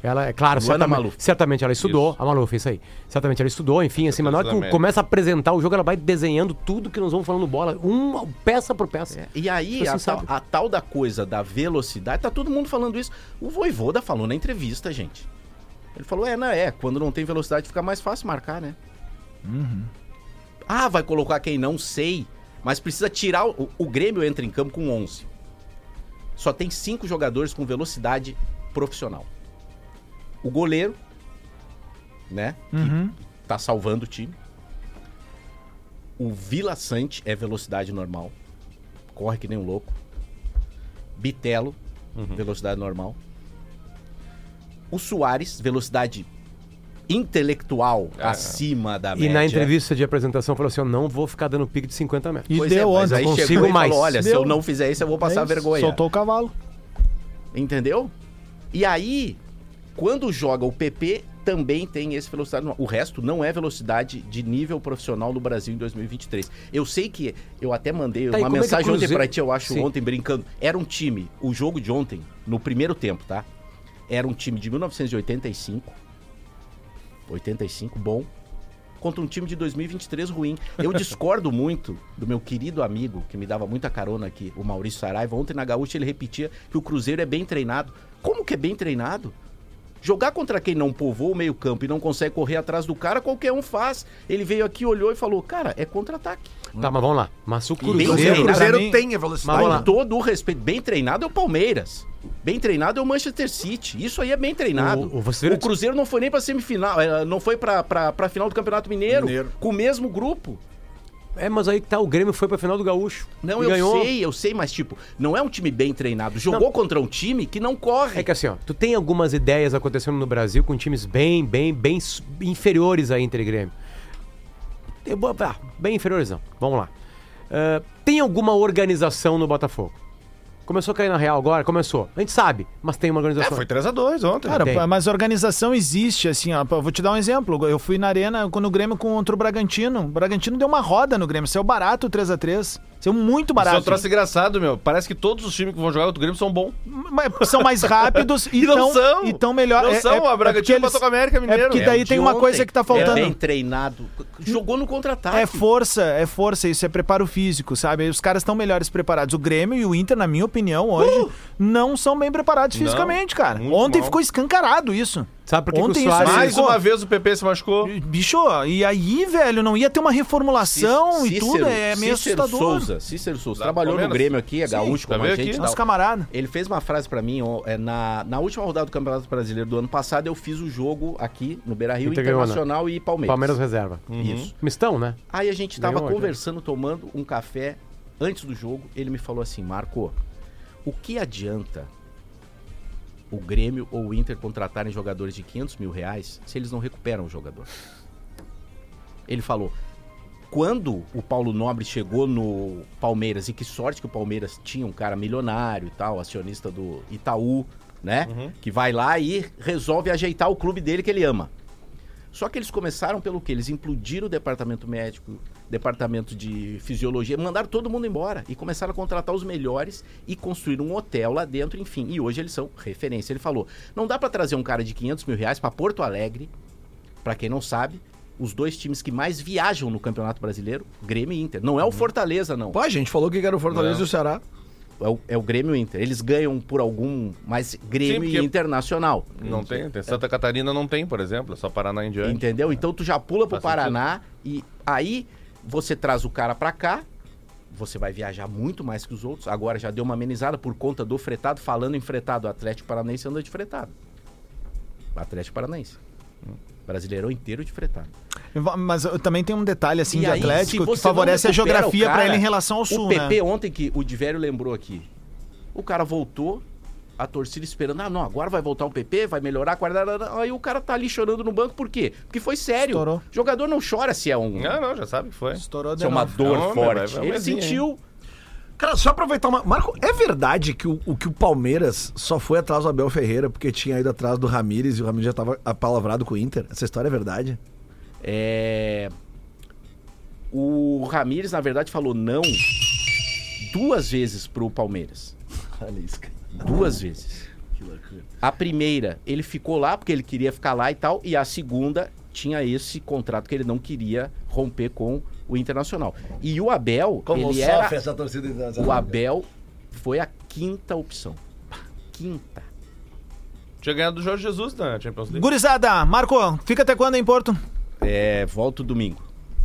Ela, é claro, Luana certamente, Maluf. certamente ela estudou. Isso. A Maluf, isso aí. Certamente ela estudou, enfim, assim, mas na hora que começa a apresentar o jogo, ela vai desenhando tudo que nós vamos falando bola, uma peça por peça. É, E aí, Tipo a, assim, tal, sabe? a tal da coisa da velocidade, tá todo mundo falando isso. O Voivoda falou na entrevista, gente. Ele falou, é, não, é, quando não tem velocidade fica mais fácil marcar, né? Ah, vai colocar quem não sei, mas precisa tirar, o, o Grêmio entra em campo com 11. Só tem cinco jogadores com velocidade profissional. O goleiro, né, que tá salvando o time. O Vila Sante é velocidade normal. Corre que nem um louco. Bitelo, velocidade normal. O Soares, velocidade intelectual acima da E média. na entrevista de apresentação falou assim: eu não vou ficar dando pique de 50 metros. E Pois deu é, mas ontem. aí chegou consigo e mais. falou, olha, se Deu. eu não fizer isso, eu vou passar É vergonha. Soltou o cavalo. Entendeu? E aí, quando joga o PP, também tem esse velocidade. normal. O resto não é velocidade de nível profissional no Brasil em 2023. Eu sei que eu até mandei Tá, e uma é mensagem ontem Cruzeiro- pra ti, eu acho, Sim. ontem brincando. Era um time, o jogo de ontem, no primeiro tempo, tá? Era um time de 1985. 85, bom. Contra um time de 2023 ruim. Eu *laughs* discordo muito do meu querido amigo, que me dava muita carona aqui, o Maurício Saraiva. Ontem na Gaúcha ele repetia que o Cruzeiro é bem treinado. Como que é bem treinado? Jogar contra quem não povoa o meio-campo e não consegue correr atrás do cara, qualquer um faz. Ele veio aqui, olhou e falou: Cara, é contra-ataque. Tá, mas vamos lá. Mas o bem Cruzeiro. O treinado. Cruzeiro Pra mim- tem a velocidade. Com todo o respeito, bem treinado é o Palmeiras. Bem treinado é o Manchester City. Isso aí é bem treinado. O- o- o Cruzeiro não foi nem pra semifinal, eh, não foi pra, pra, pra final do Campeonato Mineiro, Mineiro. com o mesmo grupo. É, mas aí que tá, o Grêmio foi pra final do Gaúcho. Não, eu ganhou. sei, eu sei, mas tipo, não é um time bem treinado. Jogou Não. contra um time que não corre. É que assim, ó, tu tem algumas ideias acontecendo no Brasil com times bem, bem, bem inferiores a Inter e Grêmio. Ah, bem inferiores não. Vamos lá. Ah, tem alguma organização no Botafogo? Começou a cair na real agora? Começou. A gente sabe, mas tem uma É, organização. foi 3x2 ontem. Cara, Tem. mas organização existe, assim, ó. Vou te dar um exemplo. Eu fui na arena no Grêmio contra o Bragantino. O Bragantino deu uma roda no Grêmio. Saiu barato o 3x3. Saiu muito Isso é barato. um troço engraçado, meu. Parece que todos os times que vão jogar contra o Grêmio são bons. Mas São mais rápidos *laughs* e, E não tão, são. e tão melhor. Não É- são, é- a é Bragantino eles- botou com a América Mineiro. É porque É, daí o tem uma ontem coisa que tá É faltando. bem treinado. Jogou no contra-ataque. É força, é força, isso é preparo físico, sabe? Os caras estão melhores preparados. O Grêmio e o Inter, na minha opinião, hoje, não são bem preparados Não, fisicamente, cara. muito Ontem mal. ficou escancarado isso. Sabe por que, que Ontem o Soares... Mais uma vez o PP se machucou. Bicho, e aí, velho, não ia ter uma reformulação e tudo, é meio Cícero assustador. Souza, Cícero Souza, Lá, trabalhou no? Grêmio aqui, é gaúcho tá como a gente. aqui. Nosso camarada. Ele fez uma frase pra mim, ó, é, na, na última rodada do Campeonato Brasileiro do ano passado, eu fiz o jogo aqui no Beira-Rio, né? Internacional e Palmeiras. Palmeiras reserva. Isso. Mistão, né? Aí a gente tava Ganhou, conversando, tomando um café antes do jogo. Ele me falou assim: Marco, o que adianta o Grêmio ou o Inter contratarem jogadores de 500 mil reais se eles não recuperam o jogador? Ele falou. Quando o Paulo Nobre chegou no Palmeiras, e que sorte que o Palmeiras tinha um cara milionário e tal, acionista do Itaú, né? Que vai lá e resolve ajeitar o clube dele que ele ama. Só que eles começaram pelo que? Eles implodiram o departamento médico, departamento de fisiologia, mandaram todo mundo embora e começaram a contratar os melhores e construir um hotel lá dentro, enfim. E hoje eles são referência. Ele falou: não dá pra trazer um cara de 500 mil reais pra Porto Alegre, pra quem não sabe, os dois times que mais viajam no Campeonato Brasileiro, Grêmio e Inter. Não é o Fortaleza, não. Pô, a gente falou que era o Fortaleza Não. e o Ceará. É o, é o Grêmio Inter. Eles ganham por algum, mas Grêmio e Internacional. Não tem, tem. Santa Catarina não tem, por exemplo. É só Paraná em diante. Entendeu? Então tu já pula pro Faz Paraná e aí você traz o cara pra cá. Você vai viajar muito mais que os outros. Agora já deu uma amenizada por conta do fretado. Falando em fretado, o Atlético Paranaense anda de fretado. O Atlético Paranaense. Brasileirão inteiro de fretado. Mas também tem um detalhe assim E de aí, Atlético que favorece a geografia o pra cara, ele em relação ao sul, O PP né? ontem que o Divério lembrou aqui. O cara voltou, a torcida esperando. Ah, não, agora vai voltar o PP, vai melhorar a qualidade. Aí o cara tá ali chorando no banco, por quê? Porque foi sério. Estourou. Jogador não chora se é um. Não, não, já sabe que foi. Estourou de Se é uma novo. dor Não, forte. vai- vai Ele sentiu. Cara, só aproveitar uma. Marco, é verdade que o, o que o Palmeiras só foi atrás do Abel Ferreira porque tinha ido atrás do Ramires e o Ramires já tava apalavrado com o Inter? Essa história é verdade? É... O Ramires, na verdade, falou não duas vezes pro Palmeiras. *laughs* Olha isso, cara. Duas vezes. Que loucura. A primeira, ele ficou lá porque ele queria ficar lá e tal. E a segunda, tinha esse contrato que ele não queria romper com o Internacional. E o Abel, ele era... essa torcida internacional? O Abel foi a quinta opção. Quinta. Tinha ganhado do Jorge Jesus na Champions League. Gurizada, Marco, fica até quando em Porto? É, volto domingo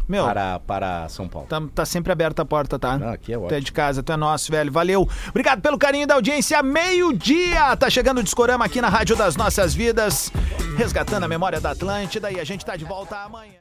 Meu, para, para São Paulo. tá, tá sempre aberta a porta, tá? Não, aqui é Tu é ótimo. de casa, tu é nosso, velho. Valeu. Obrigado pelo carinho da audiência. Meio-dia. Tá chegando o Discorama aqui na Rádio das Nossas Vidas. Resgatando a memória da Atlântida. E a gente tá de volta amanhã.